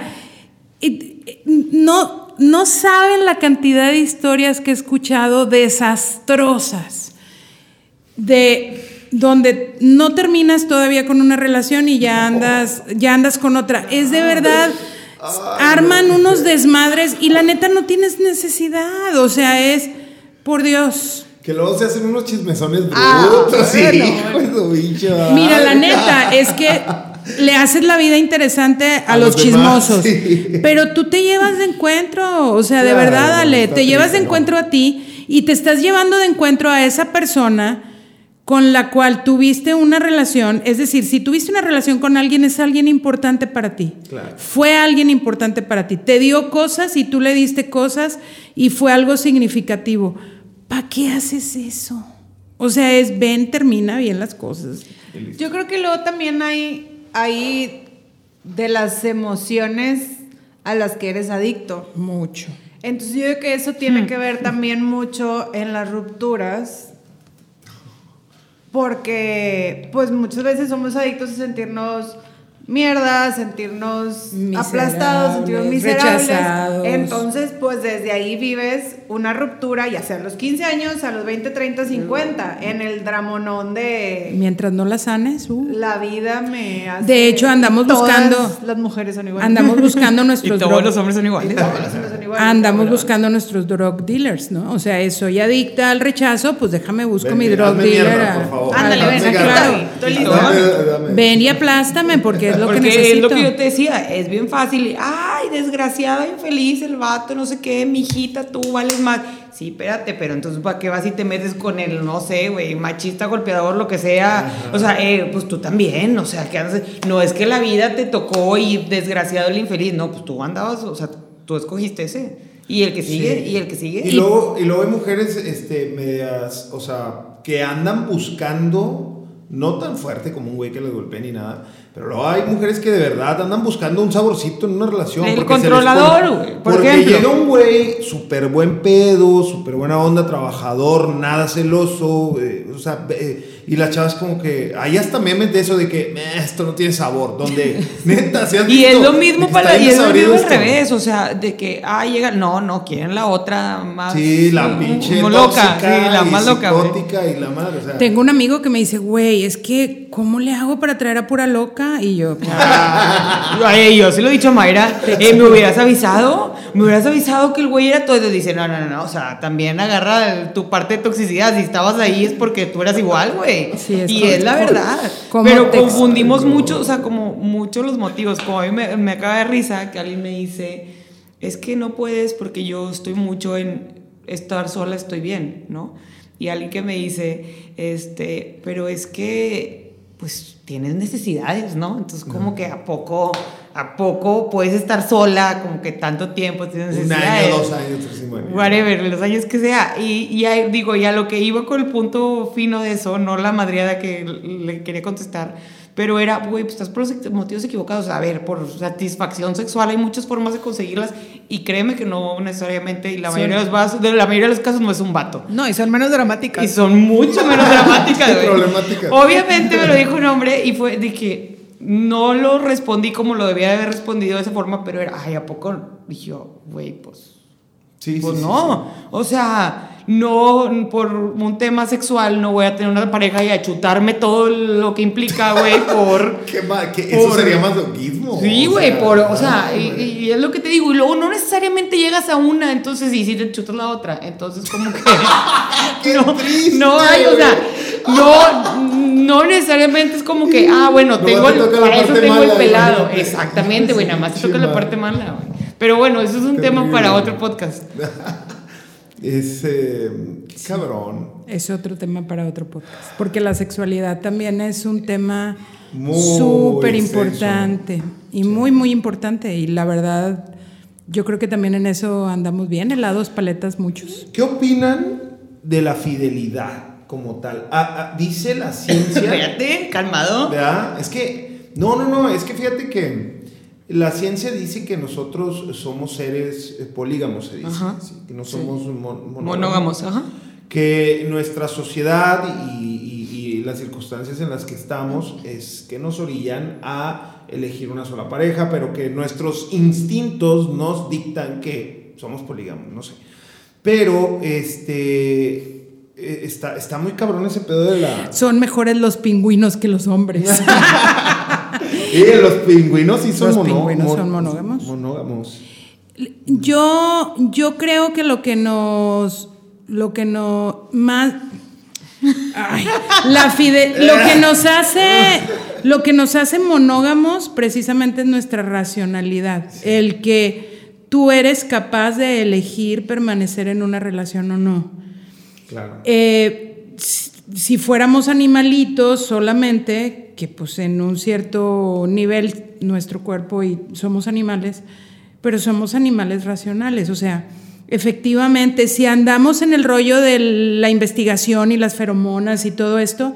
no, no saben la cantidad de historias que he escuchado desastrosas de donde no terminas todavía con una relación y ya andas, ya andas con otra. Es de verdad, arman unos desmadres y la neta no tienes necesidad. O sea, es por Dios. Que luego se hacen unos chismesones Ah, brutos, sí, bueno. hijo de su bicho. Mira, la neta es que le haces la vida interesante a, A los, los demás, chismosos. sí. Pero tú te llevas de encuentro, o sea, de verdad, Ale, te llevas de encuentro a ti y te estás llevando de encuentro a esa persona con la cual tuviste una relación, es decir, si tuviste una relación con alguien es alguien importante para ti. Claro. Fue alguien importante para ti. Te dio cosas y tú le diste cosas y fue algo significativo. ¿Para qué haces eso? O sea, es ven, termina bien las cosas. Yo creo que luego también hay, hay de las emociones a las que eres adicto. Mucho. Entonces yo creo que eso tiene que ver también mucho en las rupturas. Porque pues muchas veces somos adictos a sentirnos mierda, sentirnos Miserables, aplastados, sentirnos miserables. rechazados. Entonces, pues desde ahí vives una ruptura, ya sea a los 15 años, a los 20, 30, 50, en el dramonón de Mientras no la sanes, uh. la vida me hace... De hecho, andamos Todas buscando- Las mujeres son iguales. andamos buscando Y nuestros todos drug- los hombres son iguales. Todos los hombres son iguales. andamos buscando nuestros drug dealers, ¿no? O sea, soy adicta al rechazo, pues déjame busco Ven, mi drug dealer. mierda, a- por favor. Ándale, ven, dame. Ven y aplástame porque lo que necesito. es lo que yo te decía, es bien fácil. Ay, desgraciada, infeliz, el vato, no sé qué, mi hijita, tú vales más. Sí, espérate, pero entonces, ¿para qué vas y te metes con el, no sé, güey, machista, golpeador, lo que sea? O sea, eh, pues tú también, o sea, que andas- no es que la vida te tocó y desgraciado el infeliz, no, pues tú andabas, o sea, tú escogiste ese. Y el que sigue, Sí. y el que sigue. Y luego, y luego hay mujeres este, medias, o sea, que andan buscando, no tan fuerte como un güey que les golpee ni nada, pero hay mujeres que de verdad andan buscando un saborcito en una relación. El controlador, güey, por Porque ejemplo. llega un güey súper buen pedo, súper buena onda, trabajador, nada celoso, eh, o sea, eh, y la chava es como que, ahí hasta memes de eso de que "Meh, esto no tiene sabor, donde neta, ¿sí has Y es lo mismo De para y es lo mismo al revés, o sea, de que ah llega, no, no quieren la otra más Sí, la pinche loca, sí, la más loca, y la madre, o sea. Tengo un amigo que me dice, güey, es que, ¿cómo le hago para traer a pura loca? Y yo, Ay, yo se lo he dicho a Mayra, eh, me hubieras avisado, me hubieras avisado que el güey era todo. Y dice, no, no, no, no, o sea, también agarra tu parte de toxicidad. Si estabas ahí es porque tú eras igual, güey. Sí, es y es la verdad. ¿Cómo Pero confundimos mucho, o sea, como mucho los motivos. Como a mí me, me acaba de risa que alguien me dice, es que no puedes porque yo estoy mucho en estar sola, estoy bien, ¿no? Y alguien que me dice, este, pero es que, pues, tienes necesidades, ¿no? Entonces, como que a poco, a poco puedes estar sola, como que tanto tiempo tienes un necesidades. año, dos años, tres años. Whatever, los años que sea. Y, y ahí, digo, ya lo que iba con el punto fino de eso, no la madriada que le quería contestar, pero era, güey, pues estás por los motivos equivocados. A ver, por satisfacción sexual hay muchas formas de conseguirlas y créeme que no necesariamente, y la Sí. mayoría, de los vasos, de la mayoría de los casos no es un vato. No, y son menos dramáticas. Y son mucho menos dramáticas, güey. Problemáticas. Obviamente me lo dijo un hombre y fue de que no lo respondí como lo debía de haber respondido de esa forma, pero era, ay, ¿a poco? Dije yo, güey, pues Sí, pues sí, sí, no, o sea, no por un tema sexual no voy a tener una pareja y a chutarme todo lo que implica, güey, por... ¿Qué qué- eso Por- sería masoquismo. Sí, o güey, sea, por, o sea, y, y es lo que te digo, y luego no necesariamente llegas a una, entonces sí, sí te chutas la otra, entonces como que Qué no, triste, no hay, o sea, no, no necesariamente es como que, ah, bueno, tengo, te el, para eso tengo mala, el güey. pelado, exactamente, güey, nada más te toca la parte mala, güey. Pero bueno, eso es un tema para otro podcast. Es eh, cabrón. es otro tema para otro podcast. Porque la sexualidad también es un tema Muy súper importante y muy, muy importante. Y la verdad, yo creo que también en eso andamos bien, helados, paletas, muchos. ¿Qué opinan de la fidelidad como tal? Ah, ah, dice la ciencia. Espérate, calmado. ¿Verdad? Es que, no, no, no, es que fíjate que la ciencia dice que nosotros somos seres eh, polígamos, se dice, Ajá. sí, que no Sí. somos mon- monógamos. Monógamos, ajá. Que nuestra sociedad y, y- y las circunstancias en las que estamos es que nos orillan a elegir una sola pareja, pero que nuestros instintos nos dictan que somos polígamos, no sé. Pero, este, eh, está, está muy cabrón ese pedo de la... Son mejores los pingüinos que los hombres. Sí, los pingüinos sí son, Los pingüinos son monógamos. monógamos. Yo, yo creo que lo que nos, lo que no más, ay, la fide- lo que nos hace, lo que nos hace monógamos precisamente es nuestra racionalidad, el que tú eres capaz de elegir permanecer en una relación o no. Claro. Eh, si, fuéramos animalitos solamente, que pues en un cierto nivel nuestro cuerpo y somos animales, pero somos animales racionales, o sea, Efectivamente, si andamos en el rollo de la investigación y las feromonas y todo esto,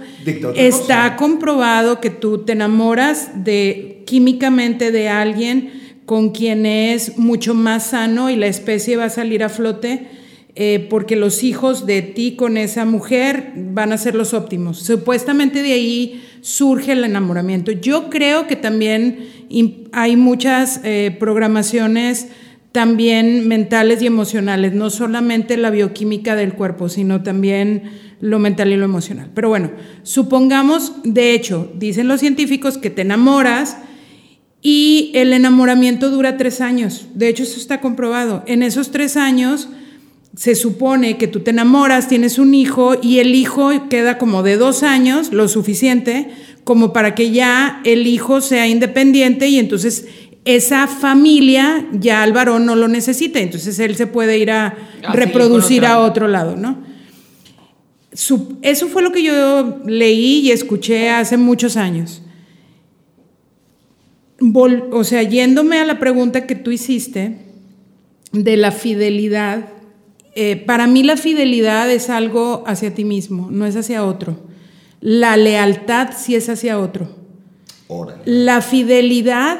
está cosa. comprobado que tú te enamoras de químicamente de alguien con quien es mucho más sano y la especie va a salir a flote eh, porque los hijos de ti con esa mujer van a ser los óptimos. Supuestamente de ahí surge el enamoramiento. Yo creo que también hay muchas eh, programaciones también mentales y emocionales, no solamente la bioquímica del cuerpo, sino también lo mental y lo emocional. Pero bueno, supongamos, de hecho, dicen los científicos que te enamoras y el enamoramiento dura tres años. De hecho, eso está comprobado. En esos tres años se supone que tú te enamoras, tienes un hijo y el hijo queda como de dos años, lo suficiente como para que ya el hijo sea independiente y entonces esa familia ya al varón no lo necesita, entonces él se puede ir a A seguir reproducir a otro lado, ¿no? Su- eso fue lo que yo leí y escuché hace muchos años. Vol- o sea, yéndome a la pregunta que tú hiciste de la fidelidad, eh, para mí la fidelidad es algo hacia ti mismo, no es hacia otro. La lealtad sí es hacia otro. Órale. La fidelidad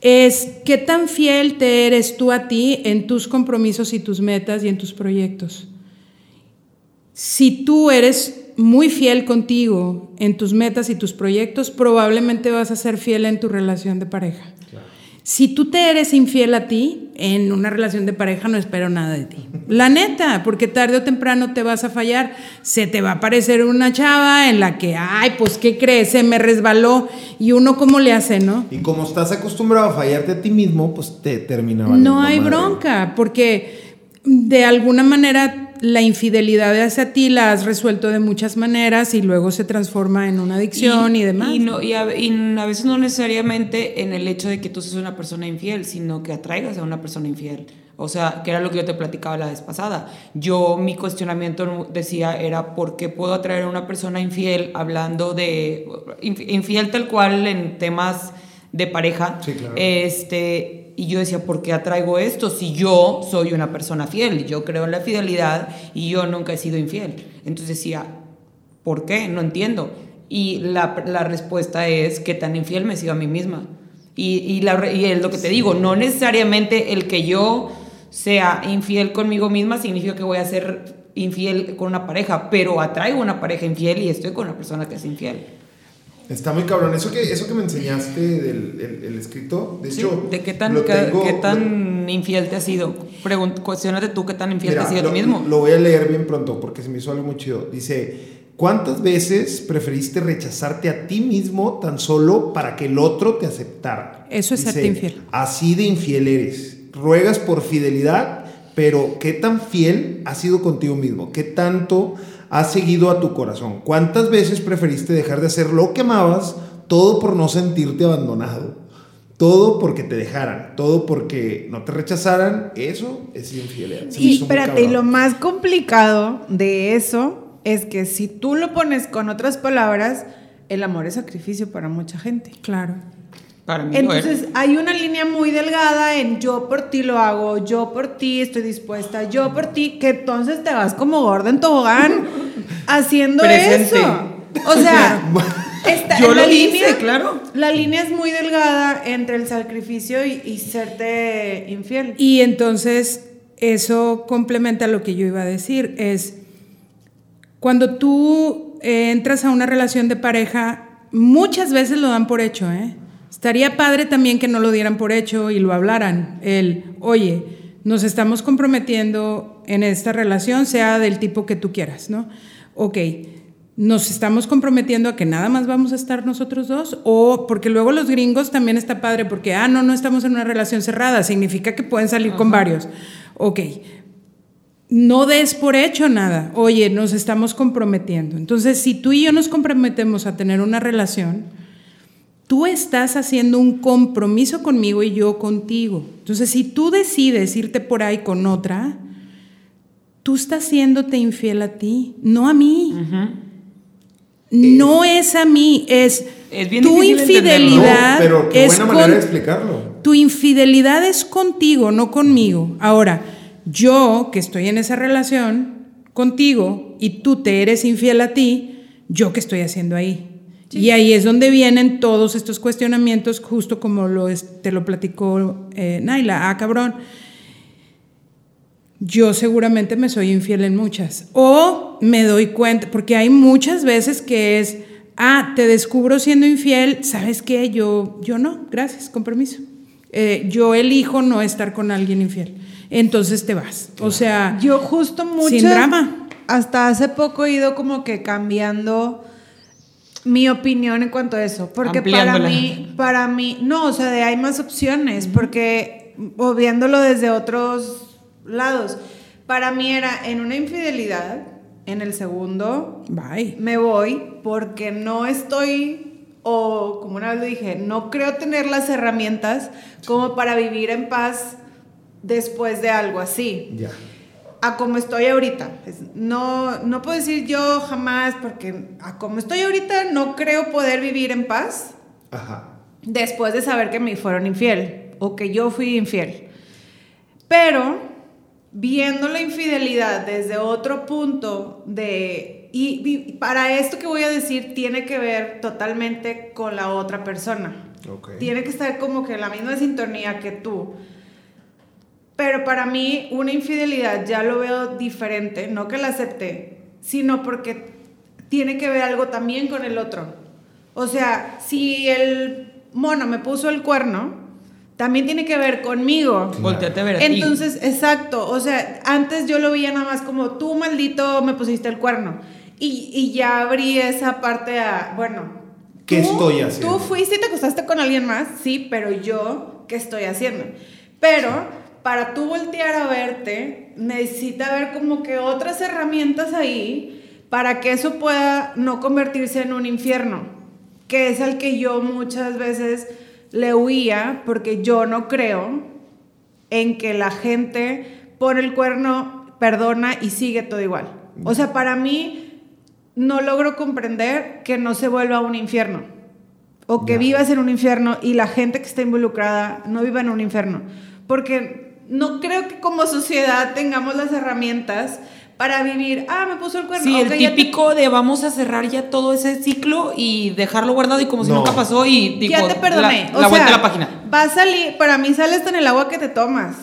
es qué tan fiel te eres tú a ti en tus compromisos y tus metas y en tus proyectos. Si tú eres muy fiel contigo en tus metas y tus proyectos, probablemente vas a ser fiel en tu relación de pareja. Si tú te eres infiel a ti, en una relación de pareja no espero nada de ti. La neta, porque tarde o temprano te vas a fallar. Se te va a aparecer una chava en la que, ay, pues, ¿qué crees? Se me resbaló. Y uno, ¿cómo le hace, no? Y como estás acostumbrado a fallarte a ti mismo, pues te termina No hay madre. bronca, porque de alguna manera la infidelidad hacia ti la has resuelto de muchas maneras y luego se transforma en una adicción y, demás. Y, no, y, a, y a veces no necesariamente en el hecho de que tú seas una persona infiel, sino que atraigas a una persona infiel. O sea, que era lo que yo te platicaba la vez pasada. Yo, mi cuestionamiento decía, era ¿por qué puedo atraer a una persona infiel hablando de... inf- infiel tal cual en temas de pareja? Sí, claro. Este, y yo decía, ¿por qué atraigo esto si yo soy una persona fiel? Yo creo en la fidelidad y yo nunca he sido infiel. Entonces decía, ¿por qué? No entiendo. Y la, la respuesta es que tan infiel me he sido a mí misma. Y, y, la re- y es lo que te digo, no necesariamente el que yo sea infiel conmigo misma significa que voy a ser infiel con una pareja, pero atraigo una pareja infiel y estoy con una persona que es infiel. Está muy cabrón. Eso que, eso que me enseñaste del el, el escrito, de Sí, hecho. ¿De qué tan, tengo- qué tan infiel te has sido? Cuestiónate tú qué tan infiel Mira, te has sido lo, tú mismo. Lo voy a leer bien pronto porque se me hizo algo muy chido. Dice, ¿cuántas veces preferiste rechazarte a ti mismo tan solo para que el otro te aceptara? Eso es Dice, serte infiel. Así de infiel eres. Ruegas por fidelidad, pero ¿qué tan fiel has sido contigo mismo? ¿Qué tanto has seguido a tu corazón? ¿Cuántas veces preferiste dejar de hacer lo que amabas, todo por no sentirte abandonado? Todo porque te dejaran, todo porque no te rechazaran, eso es infidelidad. Espérate, y lo más complicado de eso es que si tú lo pones con otras palabras, el amor es sacrificio para mucha gente. Claro. Para mí. Entonces hay una línea muy delgada en yo por ti lo hago, yo por ti estoy dispuesta, yo por ti, que entonces te vas como gorda en tobogán haciendo Presente. eso. O sea, está- Yo la lo hice, línea- claro. La línea es muy delgada entre el sacrificio y, y serte infiel. Y entonces eso complementa lo que yo iba a decir, es cuando tú eh, entras a una relación de pareja, muchas veces lo dan por hecho, ¿eh? Estaría padre también que no lo dieran por hecho y lo hablaran. El, oye, nos estamos comprometiendo en esta relación, sea del tipo que tú quieras, ¿no? Ok, nos estamos comprometiendo a que nada más vamos a estar nosotros dos, o porque luego los gringos también está padre, porque, ah, no, no estamos en una relación cerrada, significa que pueden salir con varios. Ok, no des por hecho nada. Oye, nos estamos comprometiendo. Entonces, si tú y yo nos comprometemos a tener una relación, tú estás haciendo un compromiso conmigo y yo contigo. Entonces, si tú decides irte por ahí con otra, tú estás haciéndote infiel a ti, no a mí. No es a mí, es, Es bien tu infidelidad No, pero qué es buena manera con- de explicarlo. tu infidelidad es contigo, no conmigo. Ahora, yo que estoy en esa relación contigo y tú te eres infiel a ti, yo qué estoy haciendo ahí. Y ahí es donde vienen todos estos cuestionamientos, justo como lo te lo platicó eh, Naila. Ah, cabrón. Yo seguramente me soy infiel en muchas. O me doy cuenta, porque hay muchas veces que es, ah, te descubro siendo infiel, ¿sabes qué? Yo, yo no, gracias, con permiso. Eh, yo elijo no estar con alguien infiel. Entonces te vas. O sea, yo justo mucho. Sin drama. Hasta hace poco he ido como que cambiando mi opinión en cuanto a eso. Porque para mí, para mí, no, o sea, de hay más opciones. Porque, o viéndolo desde otros lados, para mí era en una infidelidad, en el segundo, Bye. me voy porque no estoy, o como una vez lo dije, no creo tener las herramientas como para vivir en paz después de algo así. Ya. A como estoy ahorita. No, no puedo decir yo jamás, porque a como estoy ahorita no creo poder vivir en paz Ajá. después de saber que me fueron infiel o que yo fui infiel. Pero viendo la infidelidad desde otro punto de... Y, y para esto que voy a decir tiene que ver totalmente con la otra persona. Ok. Tiene que estar como que en la misma sintonía que tú. Pero para mí una infidelidad ya lo veo diferente, no que la acepte, sino porque tiene que ver algo también con el otro. O sea, si el mono me puso el cuerno, también tiene que ver conmigo. Volteate a ver a ti. Entonces, exacto, o sea, antes yo lo veía nada más como tú maldito me pusiste el cuerno. Y, y ya abrí esa parte a, bueno, ¿Qué tú- estoy haciendo? Tú fuiste y te acostaste con alguien más, sí, pero yo, ¿qué estoy haciendo? Pero para tú voltear a verte, necesita haber como que otras herramientas ahí para que eso pueda no convertirse en un infierno, que es al que yo muchas veces le huía porque yo no creo en que la gente pone el cuerno, perdona y sigue todo igual. O sea, para mí no logro comprender que no se vuelva un infierno. O que vivas en un infierno y la gente que está involucrada no viva en un infierno. Porque no creo que como sociedad tengamos las herramientas para vivir, ah, me puso el cuerno. Sí, ok, el ya te- típico de vamos a cerrar ya todo ese ciclo y dejarlo guardado y como si No. nunca pasó y digo, ya te perdoné. La, o la vuelta sea, a la página. Va a salir, para mí sale hasta en el agua que te tomas.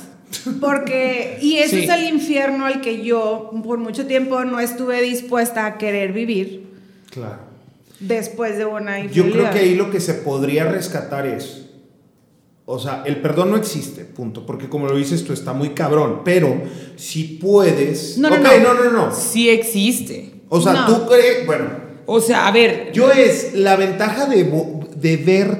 Porque, y eso Sí. es el infierno al que yo por mucho tiempo no estuve dispuesta a querer vivir Claro. después de una Yo infidelidad. creo que ahí lo que se podría rescatar es, o sea, el perdón no existe, punto, porque como lo dices tú está muy cabrón, pero si puedes... No, no, no. no, no, no. Sí existe. O sea, No. tú crees, bueno, O sea, a ver, yo es la ventaja de, de ver,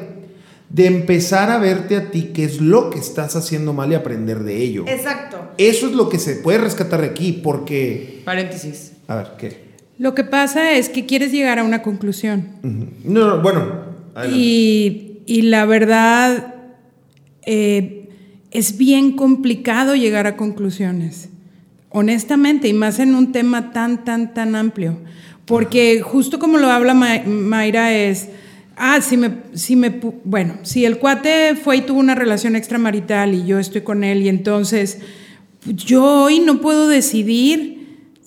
de empezar a verte a ti qué es lo que estás haciendo mal y aprender de ello. Exacto. Eso es lo que se puede rescatar de aquí, porque... paréntesis. A ver, ¿qué? Lo que pasa es que quieres llegar a una conclusión. No, no, bueno. Y, y la verdad, eh, es bien complicado llegar a conclusiones, honestamente, y más en un tema tan, tan, tan amplio. Porque justo como lo habla Ma- Mayra es, ah, si me, si me, bueno, si el cuate fue y tuvo una relación extramarital y yo estoy con él y entonces yo hoy no puedo decidir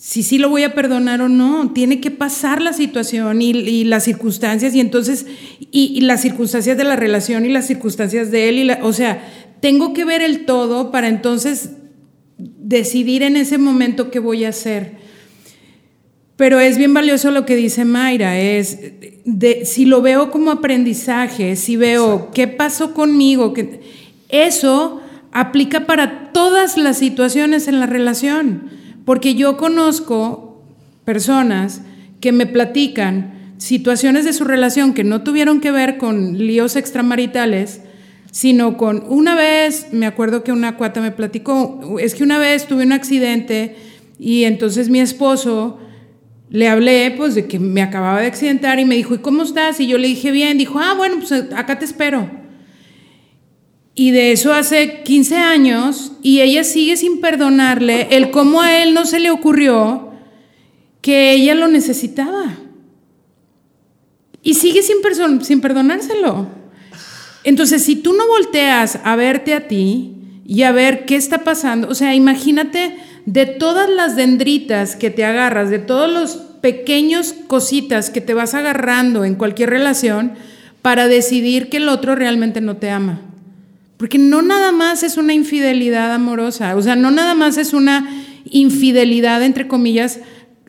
si sí lo voy a perdonar o no. Tiene que pasar la situación y, y las circunstancias y entonces, y, y las circunstancias de la relación y las circunstancias de él. Y la- o sea, tengo que ver el todo para entonces decidir en ese momento qué voy a hacer. Pero es bien valioso lo que dice Mayra, es de, si lo veo como aprendizaje, si veo qué pasó conmigo, que, eso aplica para todas las situaciones en la relación, porque yo conozco personas que me platican situaciones de su relación que no tuvieron que ver con líos extramaritales, sino con una vez, me acuerdo que una cuata me platicó, es que una vez tuve un accidente y entonces mi esposo le hablé pues de que me acababa de accidentar y me dijo, ¿y cómo estás? Y yo le dije, bien, dijo, ah, bueno, pues acá te espero. Y de eso hace 15 años y ella sigue sin perdonarle el cómo a él no se le ocurrió que ella lo necesitaba. Y sigue sin, sin perdonárselo. Entonces, si tú no volteas a verte a ti, y a ver qué está pasando. O sea, imagínate de todas las dendritas que te agarras, de todos los pequeños cositas que te vas agarrando en cualquier relación para decidir que el otro realmente no te ama. Porque no nada más es una infidelidad amorosa, o sea, no nada más es una infidelidad, entre comillas,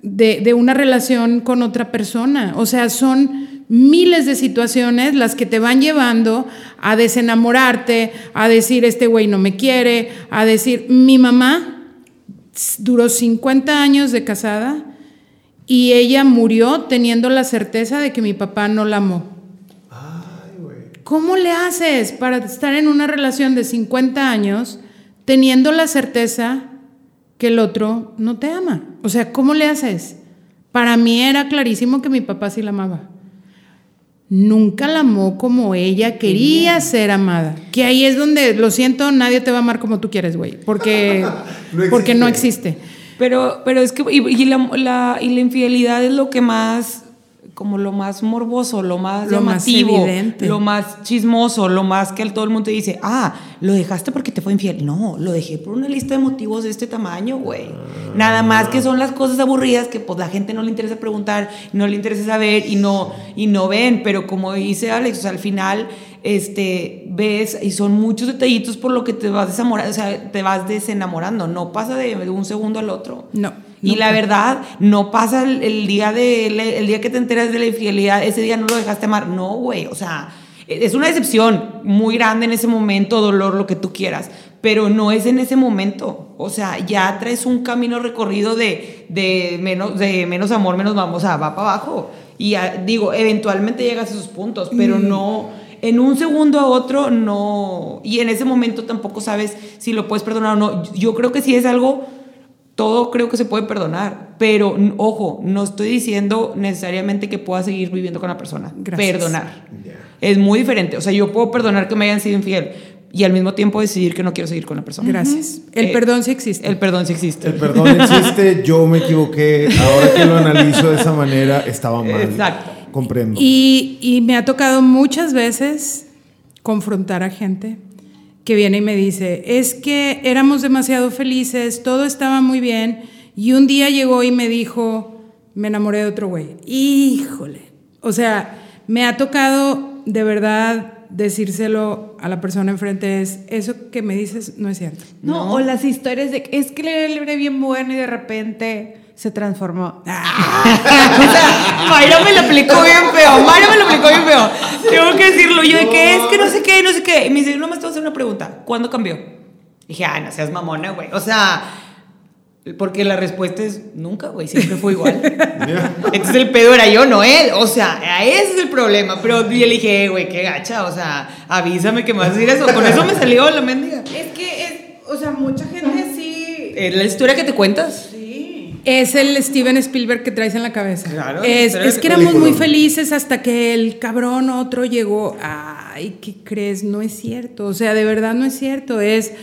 de, una relación con otra persona. O sea, son miles de situaciones las que te van llevando a desenamorarte, a decir, este güey no me quiere, a decir, mi mamá duró 50 años de casada y ella murió teniendo la certeza de que mi papá no la amó. ¿Cómo le haces para estar en una relación de 50 años teniendo la certeza que el otro no te ama? O sea, ¿cómo le haces? Para mí era clarísimo que mi papá sí la amaba. Nunca la amó como ella quería ser amada. Que ahí es donde, lo siento, nadie te va a amar como tú quieres, güey. Porque, no porque no existe. Pero, pero es que, y, la, y la infidelidad es lo que más como lo más morboso, lo más llamativo, lo más chismoso, lo más que todo el mundo te dice, ah, lo dejaste porque te fue infiel. No, lo dejé por una lista de motivos de este tamaño, güey. Nada más que son las cosas aburridas que pues la gente no le interesa preguntar, no le interesa saber y no, y no ven. Pero como dice Alex, al final este, ves y son muchos detallitos por lo que te vas desamorando, o sea, te vas desenamorando. No pasa de un segundo al otro. No. Y la verdad, no pasa el, día de, el día que te enteras de la infidelidad, ese día no lo dejaste amar. No, güey, o sea, es una decepción muy grande en ese momento, dolor, lo que tú quieras, pero no es en ese momento. O sea, ya traes un camino recorrido de, de, menos, de menos amor, menos vamos, o sea, va para abajo. Y digo, eventualmente llegas a esos puntos, pero mm. no en un segundo a otro no, y en ese momento tampoco sabes si lo puedes perdonar o no. Yo creo que si es algo todo creo que se puede perdonar, pero ojo, no estoy diciendo necesariamente que pueda seguir viviendo con la persona. Perdonar. Es muy diferente. O sea, yo puedo perdonar que me hayan sido infiel y al mismo tiempo decidir que no quiero seguir con la persona. Gracias. El eh, perdón sí existe. El perdón sí existe. El perdón existe, yo me equivoqué, ahora que lo analizo de esa manera, estaba mal. Exacto. Comprendo. Y, y me ha tocado muchas veces confrontar a gente que viene y me dice, es que éramos demasiado felices, todo estaba muy bien, y un día llegó y me dijo, me enamoré de otro güey. Híjole. O sea, me ha tocado de verdad decírselo a la persona enfrente es, eso que me dices no es cierto. No, o las historias de, es que le libre bien bueno y de repente se transformó. Ah. Mayra me lo aplicó bien feo. Mayra me lo aplicó bien feo. Tengo que decirlo. Yo de que es que no sé qué, no sé qué. Y me dice, no me estás hacer una pregunta. ¿Cuándo cambió? dije, ah, no seas mamona, güey. O sea, porque la respuesta es nunca, güey, siempre fue igual. Entonces el pedo era yo, no él. O sea, ese es el problema. Pero yo le dije, güey, qué gacha. O sea, avísame que me vas a decir eso. Con eso me salió la mendiga. Es que, es, o sea, mucha gente sí. ¿Es la historia que te cuentas? Es el Steven Spielberg que traes en la cabeza. Claro. Es, es que éramos muy felices hasta que el cabrón otro llegó. Ay, ¿qué crees? No es cierto. O sea, de verdad no es cierto. Es.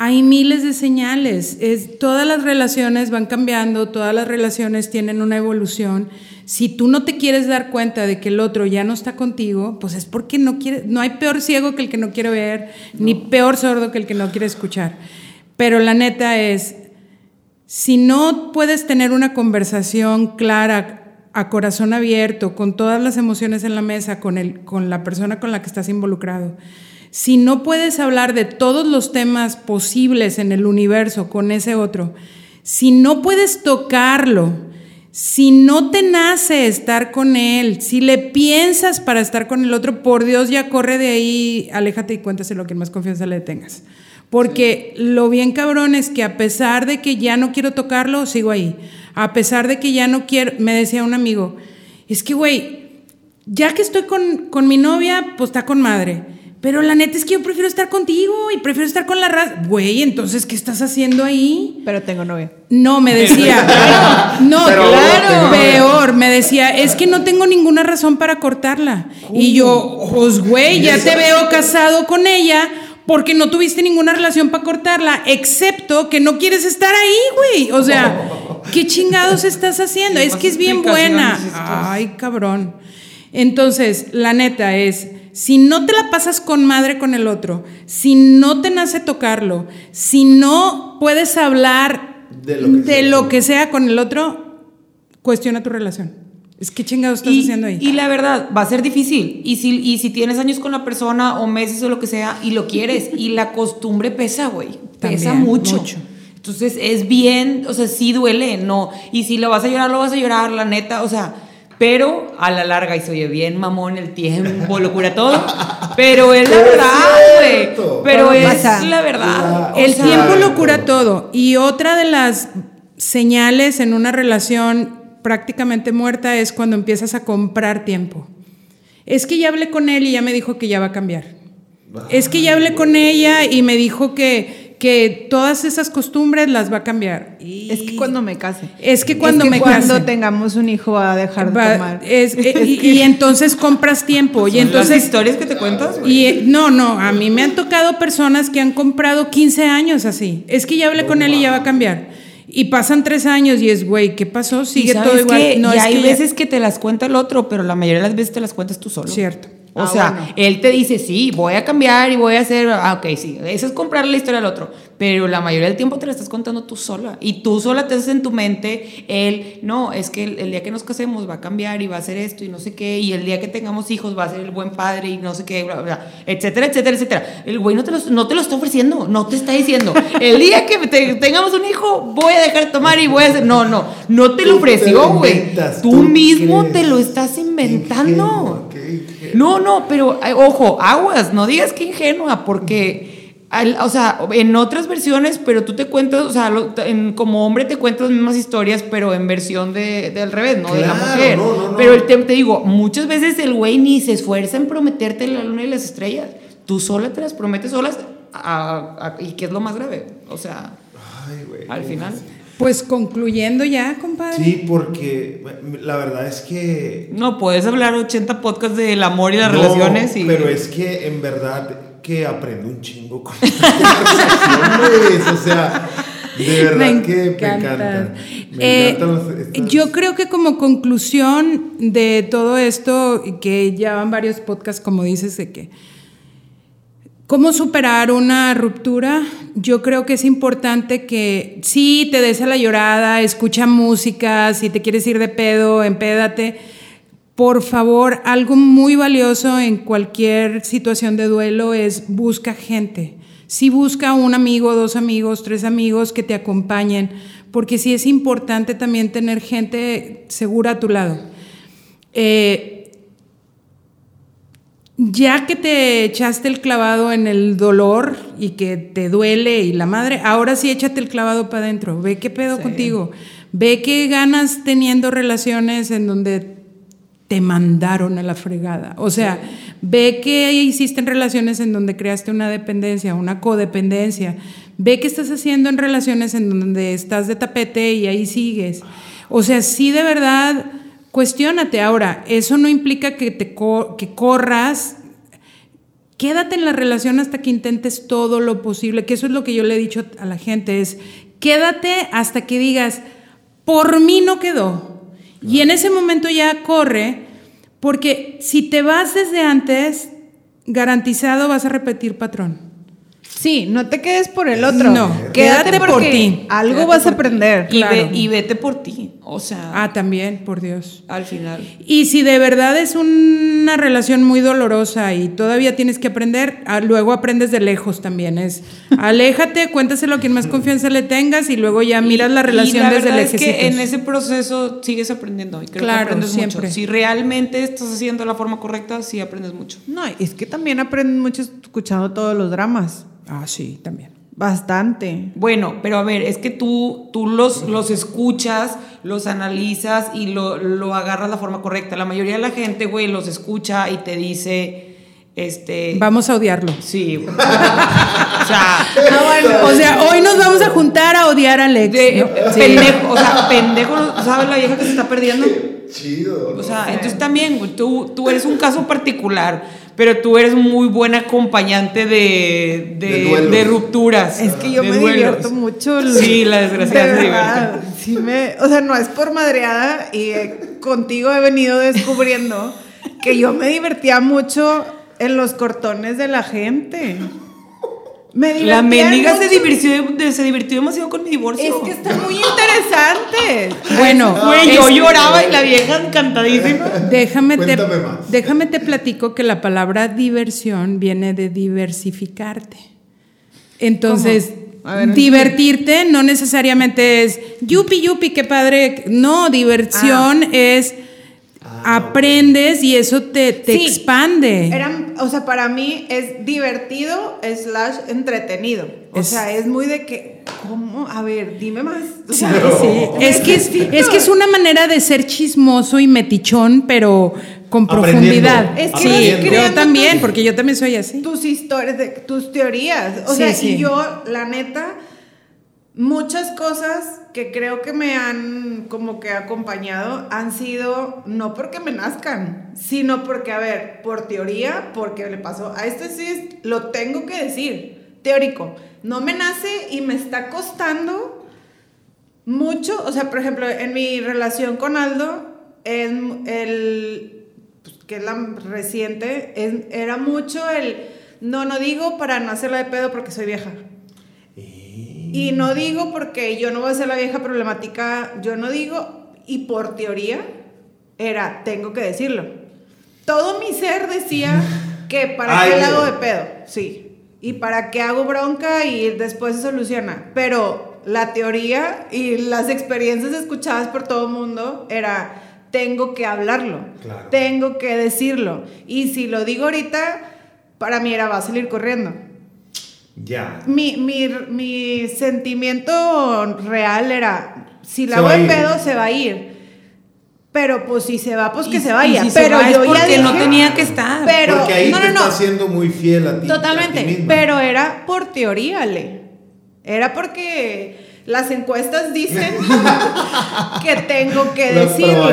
Hay miles de señales. Es, todas las relaciones van cambiando, todas las relaciones tienen una evolución. Si tú no te quieres dar cuenta de que el otro ya no está contigo, pues es porque no quiere, no hay peor ciego que el que no quiere ver, ni peor sordo que el que no quiere escuchar. Pero la neta es, si no puedes tener una conversación clara, a corazón abierto, con todas las emociones en la mesa, con, el, con la persona con la que estás involucrado, si no puedes hablar de todos los temas posibles en el universo con ese otro, si no puedes tocarlo, si no te nace estar con él, si le piensas para estar con el otro, por Dios ya corre de ahí, aléjate y cuéntaselo a quien más confianza le tengas. Porque lo bien cabrón es que a pesar de que ya no quiero tocarlo, sigo ahí. A pesar de que ya no quiero, me decía un amigo, es que, güey, ya que estoy con, mi novia, pues está con madre. Pero la neta es que yo prefiero estar contigo y prefiero estar con la raza. Güey, entonces, ¿qué estás haciendo ahí? Pero tengo novia. No, me decía. no, claro. Peor, me decía, es que no tengo ninguna razón para cortarla. Y yo, pues, güey, ya te veo casado con ella porque no tuviste ninguna relación para cortarla, excepto que no quieres estar ahí, güey. O sea, ¿qué chingados estás haciendo? Es que es bien buena. Ay, cabrón. Entonces, la neta es, si no te la pasas con madre con el otro, si no te nace tocarlo, si no puedes hablar De lo que de sea. lo que sea con el otro, cuestiona tu relación. Es que chingados estás y, haciendo ahí. y la verdad, va a ser difícil. Y si, y si tienes años con la persona o meses o lo que sea y lo quieres, y la costumbre pesa, güey. Pesa También, mucho. mucho. Entonces es bien, o sea, sí duele, no. Y si lo vas a llorar, lo vas a llorar, la neta, o sea. Pero a la larga, y se oye bien mamón el tiempo, lo cura todo. Pero es la verdad, güey. Pero es pasa. la verdad. La- El sea, tiempo lo cura todo. Y otra de las señales en una relación prácticamente muerta es cuando empiezas a comprar tiempo. Es que ya hablé con él y ya me dijo que ya va a cambiar. Es que ya hablé con ella y me dijo que, que todas esas costumbres las va a cambiar. Y Es que cuando me case. Es que cuando Es que me cuando case. tengamos un hijo va a dejar de va- tomar. es- y, y entonces compras tiempo. Y las entonces historias que te cuentas, y eh, no, no, a mí me han tocado personas que han comprado 15 años así. Es que ya hablé con él y ya va a cambiar. Y pasan tres años y es, güey, ¿qué pasó? Sigue todo igual. que- no, y es hay que ya- veces que te las cuenta el otro, pero la mayoría de las veces te las cuentas tú solo. Cierto. O Ah, sea, bueno. él te dice, sí, voy a cambiar y voy a hacer, ah, ok, sí, eso es comprar la historia del otro, pero la mayoría del tiempo te la estás contando tú sola. Y tú sola te haces en tu mente, él, no, es que el, el día que nos casemos va a cambiar y va a hacer esto y no sé qué, y el día que tengamos hijos va a ser el buen padre y no sé qué, bla, bla, bla, etcétera, etcétera, etcétera. El güey no te, lo, no te lo está ofreciendo, no te está diciendo, el día que te- tengamos un hijo voy a dejar de tomar y voy a hacer, no, no, no te lo ofreció, güey. Tú tú mismo crees. te lo estás inventando. Qué. No, no, pero ojo, aguas, no digas que ingenua, porque, al- o sea, en otras versiones, pero tú te cuentas, o sea, lo- en- como hombre te cuentas las mismas historias, pero en versión de, del revés, ¿no? de la mujer. no, no, no. Pero el tema, te digo, muchas veces el güey ni se esfuerza en prometerte la luna y las estrellas. Tú sola te las prometes solas, a- a- y que es lo más grave. O sea, Ay, güey. al final. Pues concluyendo ya, compadre. Sí, porque la verdad es que. No, puedes hablar 80 podcasts del amor y las No, relaciones y... Pero es que en verdad que aprendo un chingo con estas conversaciones. O sea, de verdad que me encantan. Me Eh, encantan los- estas- Yo creo que como conclusión de todo esto, y que ya van varios podcasts, como dices, de que cómo superar una ruptura, yo creo que es importante que sí te des a la llorada, escucha música, si te quieres ir de pedo, empédate. Por favor, algo muy valioso en cualquier situación de duelo es busca gente. Sí busca un amigo, dos amigos, tres amigos que te acompañen, porque sí es importante también tener gente segura a tu lado. Eh, ya que te echaste el clavado en el dolor y que te duele y la madre, ahora sí échate el clavado para adentro. Ve qué pedo Sí. contigo. Ve qué ganas teniendo relaciones en donde te mandaron a la fregada. O sea, ve qué hiciste en relaciones en donde creaste una dependencia, una codependencia. Ve qué estás haciendo en relaciones en donde estás de tapete y ahí sigues. O sea, sí de verdad, cuestiónate. Ahora, eso no implica que te que corras quédate en la relación hasta que intentes todo lo posible, que eso es lo que yo le he dicho a la gente, es quédate hasta que digas, por mí no quedó. Y en ese momento ya corre, porque si te vas desde antes, garantizado vas a repetir patrón. Sí, no te quedes por el otro. No, quédate, quédate por ti. Algo Quédate vas a aprender. Y, Claro. ve- y vete por ti. O sea, Ah, también, por Dios. al final. Y si de verdad es una relación muy dolorosa y todavía tienes que aprender, ah, luego aprendes de lejos también. Es aléjate, cuéntaselo a quien más confianza le tengas y luego ya miras la relación y la desde verdad es que en ese proceso sigues aprendiendo y creo Claro, que aprendes siempre. mucho. Si realmente estás haciendo la forma correcta, sí aprendes mucho. No, es que también aprenden mucho escuchando todos los dramas. Ah, sí, también. Bastante. Bueno, pero a ver, es que tú, tú los, los escuchas, los analizas y lo, lo agarras la forma correcta. La mayoría de la gente, güey, los escucha y te dice, este... Vamos a odiarlo. Sí, sea... O sea, hoy nos vamos a juntar a odiar a Alex. de- ¿no? Sí. pendejo, o sea, pendejo, ¿sabes la vieja que se está perdiendo? Chido. O sea, entonces también, güey, tú, tú eres un caso particular, pero tú eres muy buen acompañante de, de, De duelos. de rupturas. Es que yo me duelos. divierto mucho. Sí, la desgraciada De se verdad, sí me, o sea, no es por madreada y eh, contigo he venido descubriendo que yo me divertía mucho en los cortones de la gente. Me La divertía mendiga se divirtió, de- se divirtió demasiado con mi divorcio. Es que está muy interesante. Bueno, Güey, yo es- lloraba y la vieja encantadísima. Déjame te, Cuéntame más. déjame te platico que la palabra diversión viene de diversificarte. Entonces, divertirte no necesariamente es yupi yupi, qué padre. No, diversión Ah. es aprendes y eso te, te Sí, expande. Eran, o sea, para mí es divertido slash entretenido. O Es- sea, es muy de que, ¿cómo? A ver, dime más. O sí. Es que es, es que es una manera de ser chismoso y metichón, pero con profundidad. Es que yo también, tus- porque yo también soy así. tus historias, de, tus teorías. O Sí, sea, sí. y yo, la neta, muchas cosas que creo que me han como que acompañado han sido no porque me nazcan, sino porque, a ver, por teoría, porque le pasó a este sí lo tengo que decir, teórico. No me nace y me está costando mucho, o sea, por ejemplo, en mi relación con Aldo, en el, pues, que es la reciente, era mucho el, no, no digo para no hacerla de pedo porque soy vieja. Y no digo porque yo no voy a ser la vieja problemática, yo no digo, y por teoría era, tengo que decirlo. Todo mi ser decía que para Ay, qué hago de pedo, sí. Y para qué hago bronca y después se soluciona. Pero la teoría y las experiencias escuchadas por todo el mundo era, tengo que hablarlo, Claro. tengo que decirlo. Y si lo digo ahorita, para mí era, va a salir corriendo. Ya. Mi, mi, mi sentimiento real era, si la Se ir. pedo, se va a ir. Pero pues si se va, pues que se vaya. y si se pero va es yo ya porque no dije- tenía que estar. Pero, Porque ahí no, te no, no. estás siendo muy fiel a ti. a ti Totalmente. misma. Pero era por teoría, Ale. Era porque las encuestas dicen que tengo que La decirlo.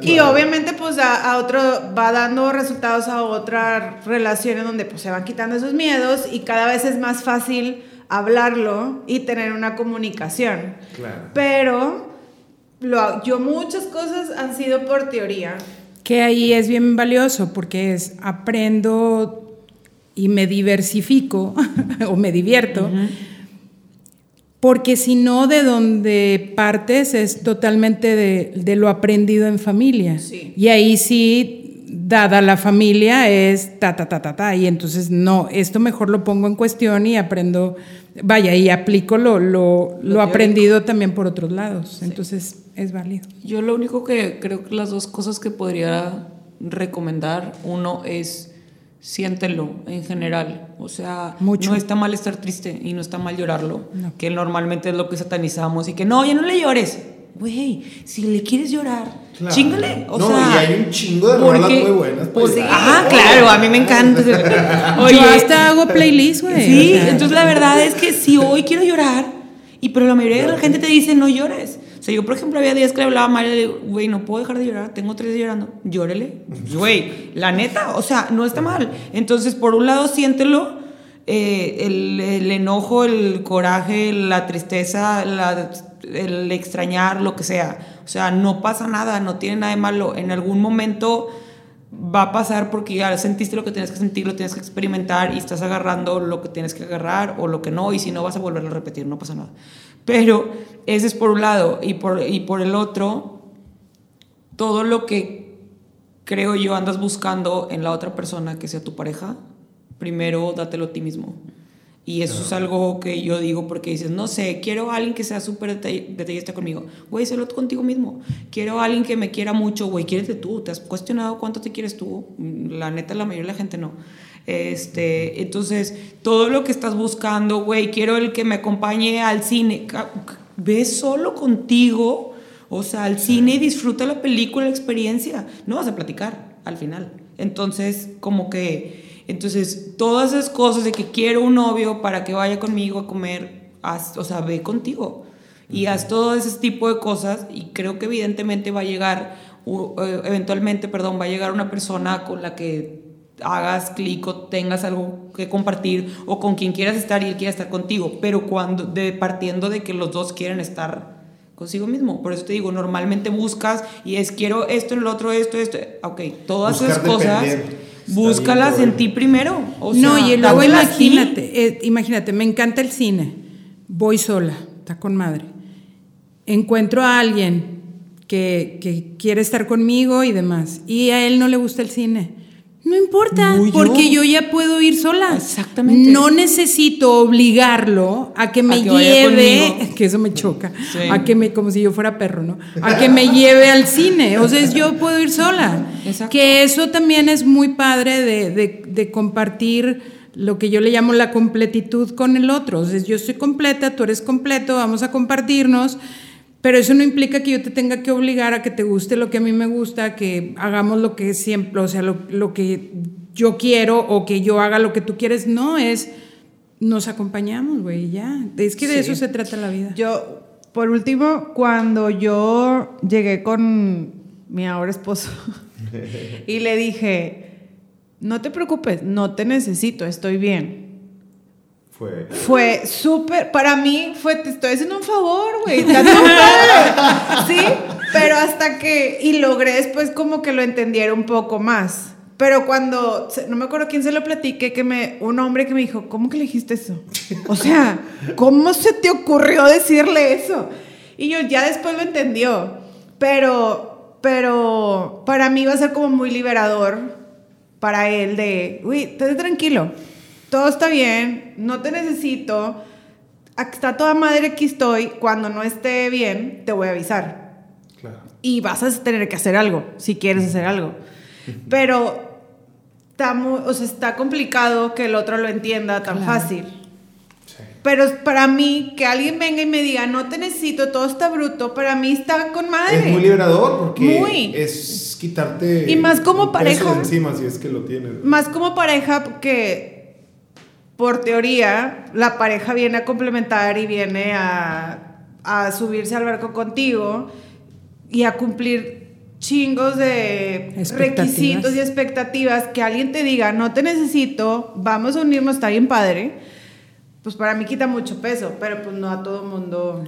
Y claro. obviamente, pues a, a otro va dando resultados a otras relaciones donde pues se van quitando esos miedos y cada vez es más fácil hablarlo y tener una comunicación. Claro. Pero lo, yo muchas cosas han sido por teoría. Que ahí es bien valioso porque es aprendo y me diversifico o me divierto. Porque si no, de donde partes es totalmente de, de lo aprendido en familia. Sí. Y ahí sí, dada la familia, es ta, ta, ta, ta, ta. Y entonces, no, esto mejor lo pongo en cuestión y aprendo, vaya, y aplico lo, lo, lo aprendido también por otros lados. Entonces, es válido. Yo lo único que creo que las dos cosas que podría recomendar, uno es siéntelo en general. O sea, Mucho. no está mal estar triste y no está mal llorarlo, No. que normalmente es lo que satanizamos y que no, ya no le llores. Güey, si le quieres llorar, Claro. chingale. O no, sea, y hay un chingo de rolas porque- muy buenas. pues. ah, claro, a mí me encanta. Yo hasta hago playlist, güey. Sí, entonces la verdad es que si hoy quiero llorar, y pero la mayoría de la gente te dice no llores. O sea, yo por ejemplo había días que le hablaba a María y le digo, güey, no puedo dejar de llorar, tengo tres días llorando, llórele. Güey, la neta, o sea, no está mal. Entonces, por un lado, siéntelo, eh, el, el enojo, el coraje, la tristeza, la- el extrañar, lo que sea. O sea, no pasa nada, no tiene nada de malo. En algún momento va a pasar porque ya sentiste lo que tienes que sentir, lo tienes que experimentar y estás agarrando lo que tienes que agarrar o lo que no, y si no vas a volverlo a repetir, no pasa nada. Pero ese es por un lado, y por, y por el otro, todo lo que creo yo andas buscando en la otra persona que sea tu pareja, primero dátelo a ti mismo. Y eso es algo que yo digo porque dices, no sé, quiero a alguien que sea súper detall- detallista conmigo. Güey, sélo contigo mismo. Quiero a alguien que me quiera mucho, güey, quiérete tú. ¿Te has cuestionado cuánto te quieres tú? La neta, la mayoría de la gente no. Este, entonces, todo lo que estás buscando, güey, quiero el que me acompañe al cine. Ve solo contigo, o sea, al cine y disfruta la película, la experiencia. No vas a platicar al final. Entonces, como que, entonces, todas esas cosas de que quiero un novio para que vaya conmigo a comer, haz- o sea, ve contigo. Y haz todo ese tipo de cosas y creo que evidentemente va a llegar, eh, eventualmente, perdón, va a llegar una persona con la que hagas clic o tengas algo que compartir o con quien quieras estar y él quiera estar contigo, pero cuando de partiendo de que los dos quieren estar consigo mismo. Por eso te digo, normalmente buscas y es quiero esto, el otro, esto, esto. Ok, todas Buscar esas cosas. Búscalas en ti primero. O sea, no, y luego imagínate, eh, imagínate, me encanta el cine, voy sola, está con madre. Encuentro a alguien que, que quiere estar conmigo y demás, y a él no le gusta el cine. No importa, Muy porque yo ya puedo ir sola. Exactamente. No necesito obligarlo a que me que lleve, que eso me choca, Sí. a que me, como si yo fuera perro, ¿no? A que me lleve al cine. O sea, yo puedo ir sola. Exacto. Que eso también es muy padre de, de- de compartir lo que yo le llamo la completitud con el otro. O sea, yo estoy completa, tú eres completo, vamos a compartirnos, pero eso no implica que yo te tenga que obligar a que te guste lo que a mí me gusta, que hagamos lo que siempre, o sea, lo, lo que yo quiero o que yo haga lo que tú quieres. No, es nos acompañamos, güey, y ya. Es que de Sí. eso se trata la vida. Yo, por último, cuando yo llegué con mi ahora esposo y le dije, no te preocupes, no te necesito, estoy bien. Fue. Fue súper, para mí fue, te estoy haciendo un favor, güey. Sí, pero hasta que, y logré después como que lo entendiera un poco más. Pero cuando, no me acuerdo quién se lo platiqué, que me, un hombre que me dijo, ¿cómo que le dijiste eso? O sea, ¿cómo se te ocurrió decirle eso? Y yo ya después lo entendió, pero, pero para mí va a ser como muy liberador para él de, uy, estate tranquilo, todo está bien, no te necesito, está toda madre aquí estoy, cuando no esté bien, te voy a avisar. Claro. Y vas a tener que hacer algo, si quieres hacer algo. Pero está, mu- o sea, está complicado que el otro lo entienda tan Claro. fácil. Sí. Pero para mí, que alguien venga y me diga, no te necesito, todo está bruto, para mí está con madre. Es muy liberador porque Muy. es quitarte. Y más como pareja. encima si es que lo tienes. Más como pareja que, por teoría, la pareja viene a complementar y viene a, a subirse al barco contigo y a cumplir chingos de requisitos y expectativas que alguien te diga, no te necesito, vamos a unirnos, está bien padre, pues para mí quita mucho peso, pero pues no a todo mundo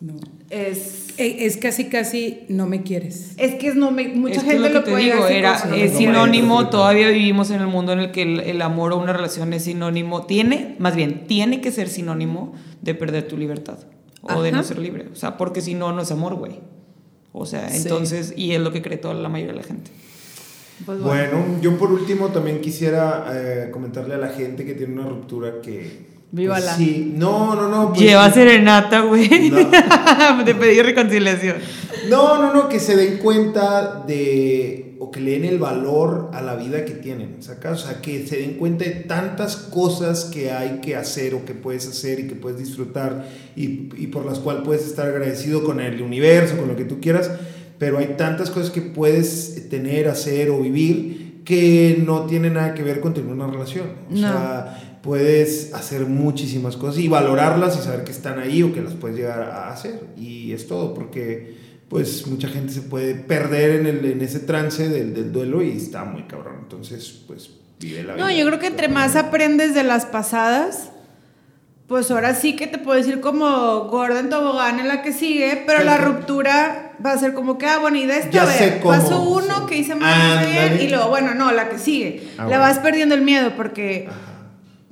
No. es... Eh, Es casi, casi no me quieres. Es que es no me, mucha Es que es gente lo lo, que te puede digo, decir era, es sinónimo, todavía vivimos en el mundo en el que el, el amor o una relación es sinónimo, tiene, más bien, tiene que ser sinónimo de perder tu libertad o de no ser libre, o sea, porque si no, no es amor, güey. O sea, Sí. entonces, y es lo que cree toda la mayoría de la gente. Pues bueno. Bueno, yo por último también quisiera eh, comentarle a la gente que tiene una ruptura que. Vívala. pues, sí, no, no, no. pues, Lleva serenata, güey. No. de pedir reconciliación. No, no, no, que se den cuenta de, o que le den el valor a la vida que tienen, ¿sacas? O sea, que se den cuenta de tantas cosas que hay que hacer o que puedes hacer y que puedes disfrutar y, y por las cuales puedes estar agradecido con el universo, con lo que tú quieras, pero hay tantas cosas que puedes tener, hacer o vivir que no tienen nada que ver con tener una relación. O No. sea, puedes hacer muchísimas cosas y valorarlas y saber que están ahí o que las puedes llegar a hacer. Y es todo, porque pues mucha gente se puede perder en, el, en ese trance del, del duelo y está muy cabrón. Entonces, pues vive la vida. No, yo creo que entre más aprendes de las pasadas, pues ahora sí que te puedo decir como gorda en tobogán en la que sigue, pero la ruptura va a ser como que, ah, bueno, y de esto, Ya a sé ver, cómo, paso uno sí. que hice mal, hice bien, y luego, bueno, no, la que sigue. Ah, Le bueno. vas perdiendo el miedo porque Ajá.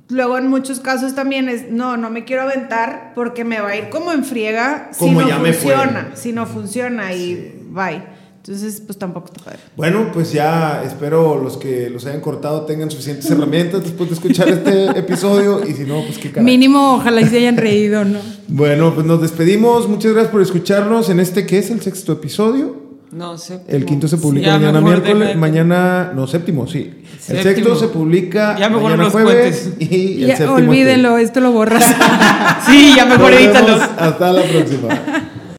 Luego en muchos casos también es, no, no me quiero aventar porque me va a ir como en friega Como si no ya me fue. funciona, si no funciona y Sí. bye. Entonces, pues tampoco está padre. Bueno, pues ya espero los que los hayan cortado tengan suficientes herramientas después de escuchar este episodio y si no, pues qué caray. Mínimo, ojalá y se hayan reído, ¿no? Bueno, pues nos despedimos. Muchas gracias por escucharnos en este que es el sexto episodio. No sé. El quinto se publica Ya mañana miércoles, mañana, no, séptimo, sí. El Séptimo. sexto se publica Ya mejor mañana los jueves cuentes. y el Ya, séptimo olvídenlo, esto lo borras. Sí, ya mejor edítalo. Hasta la próxima.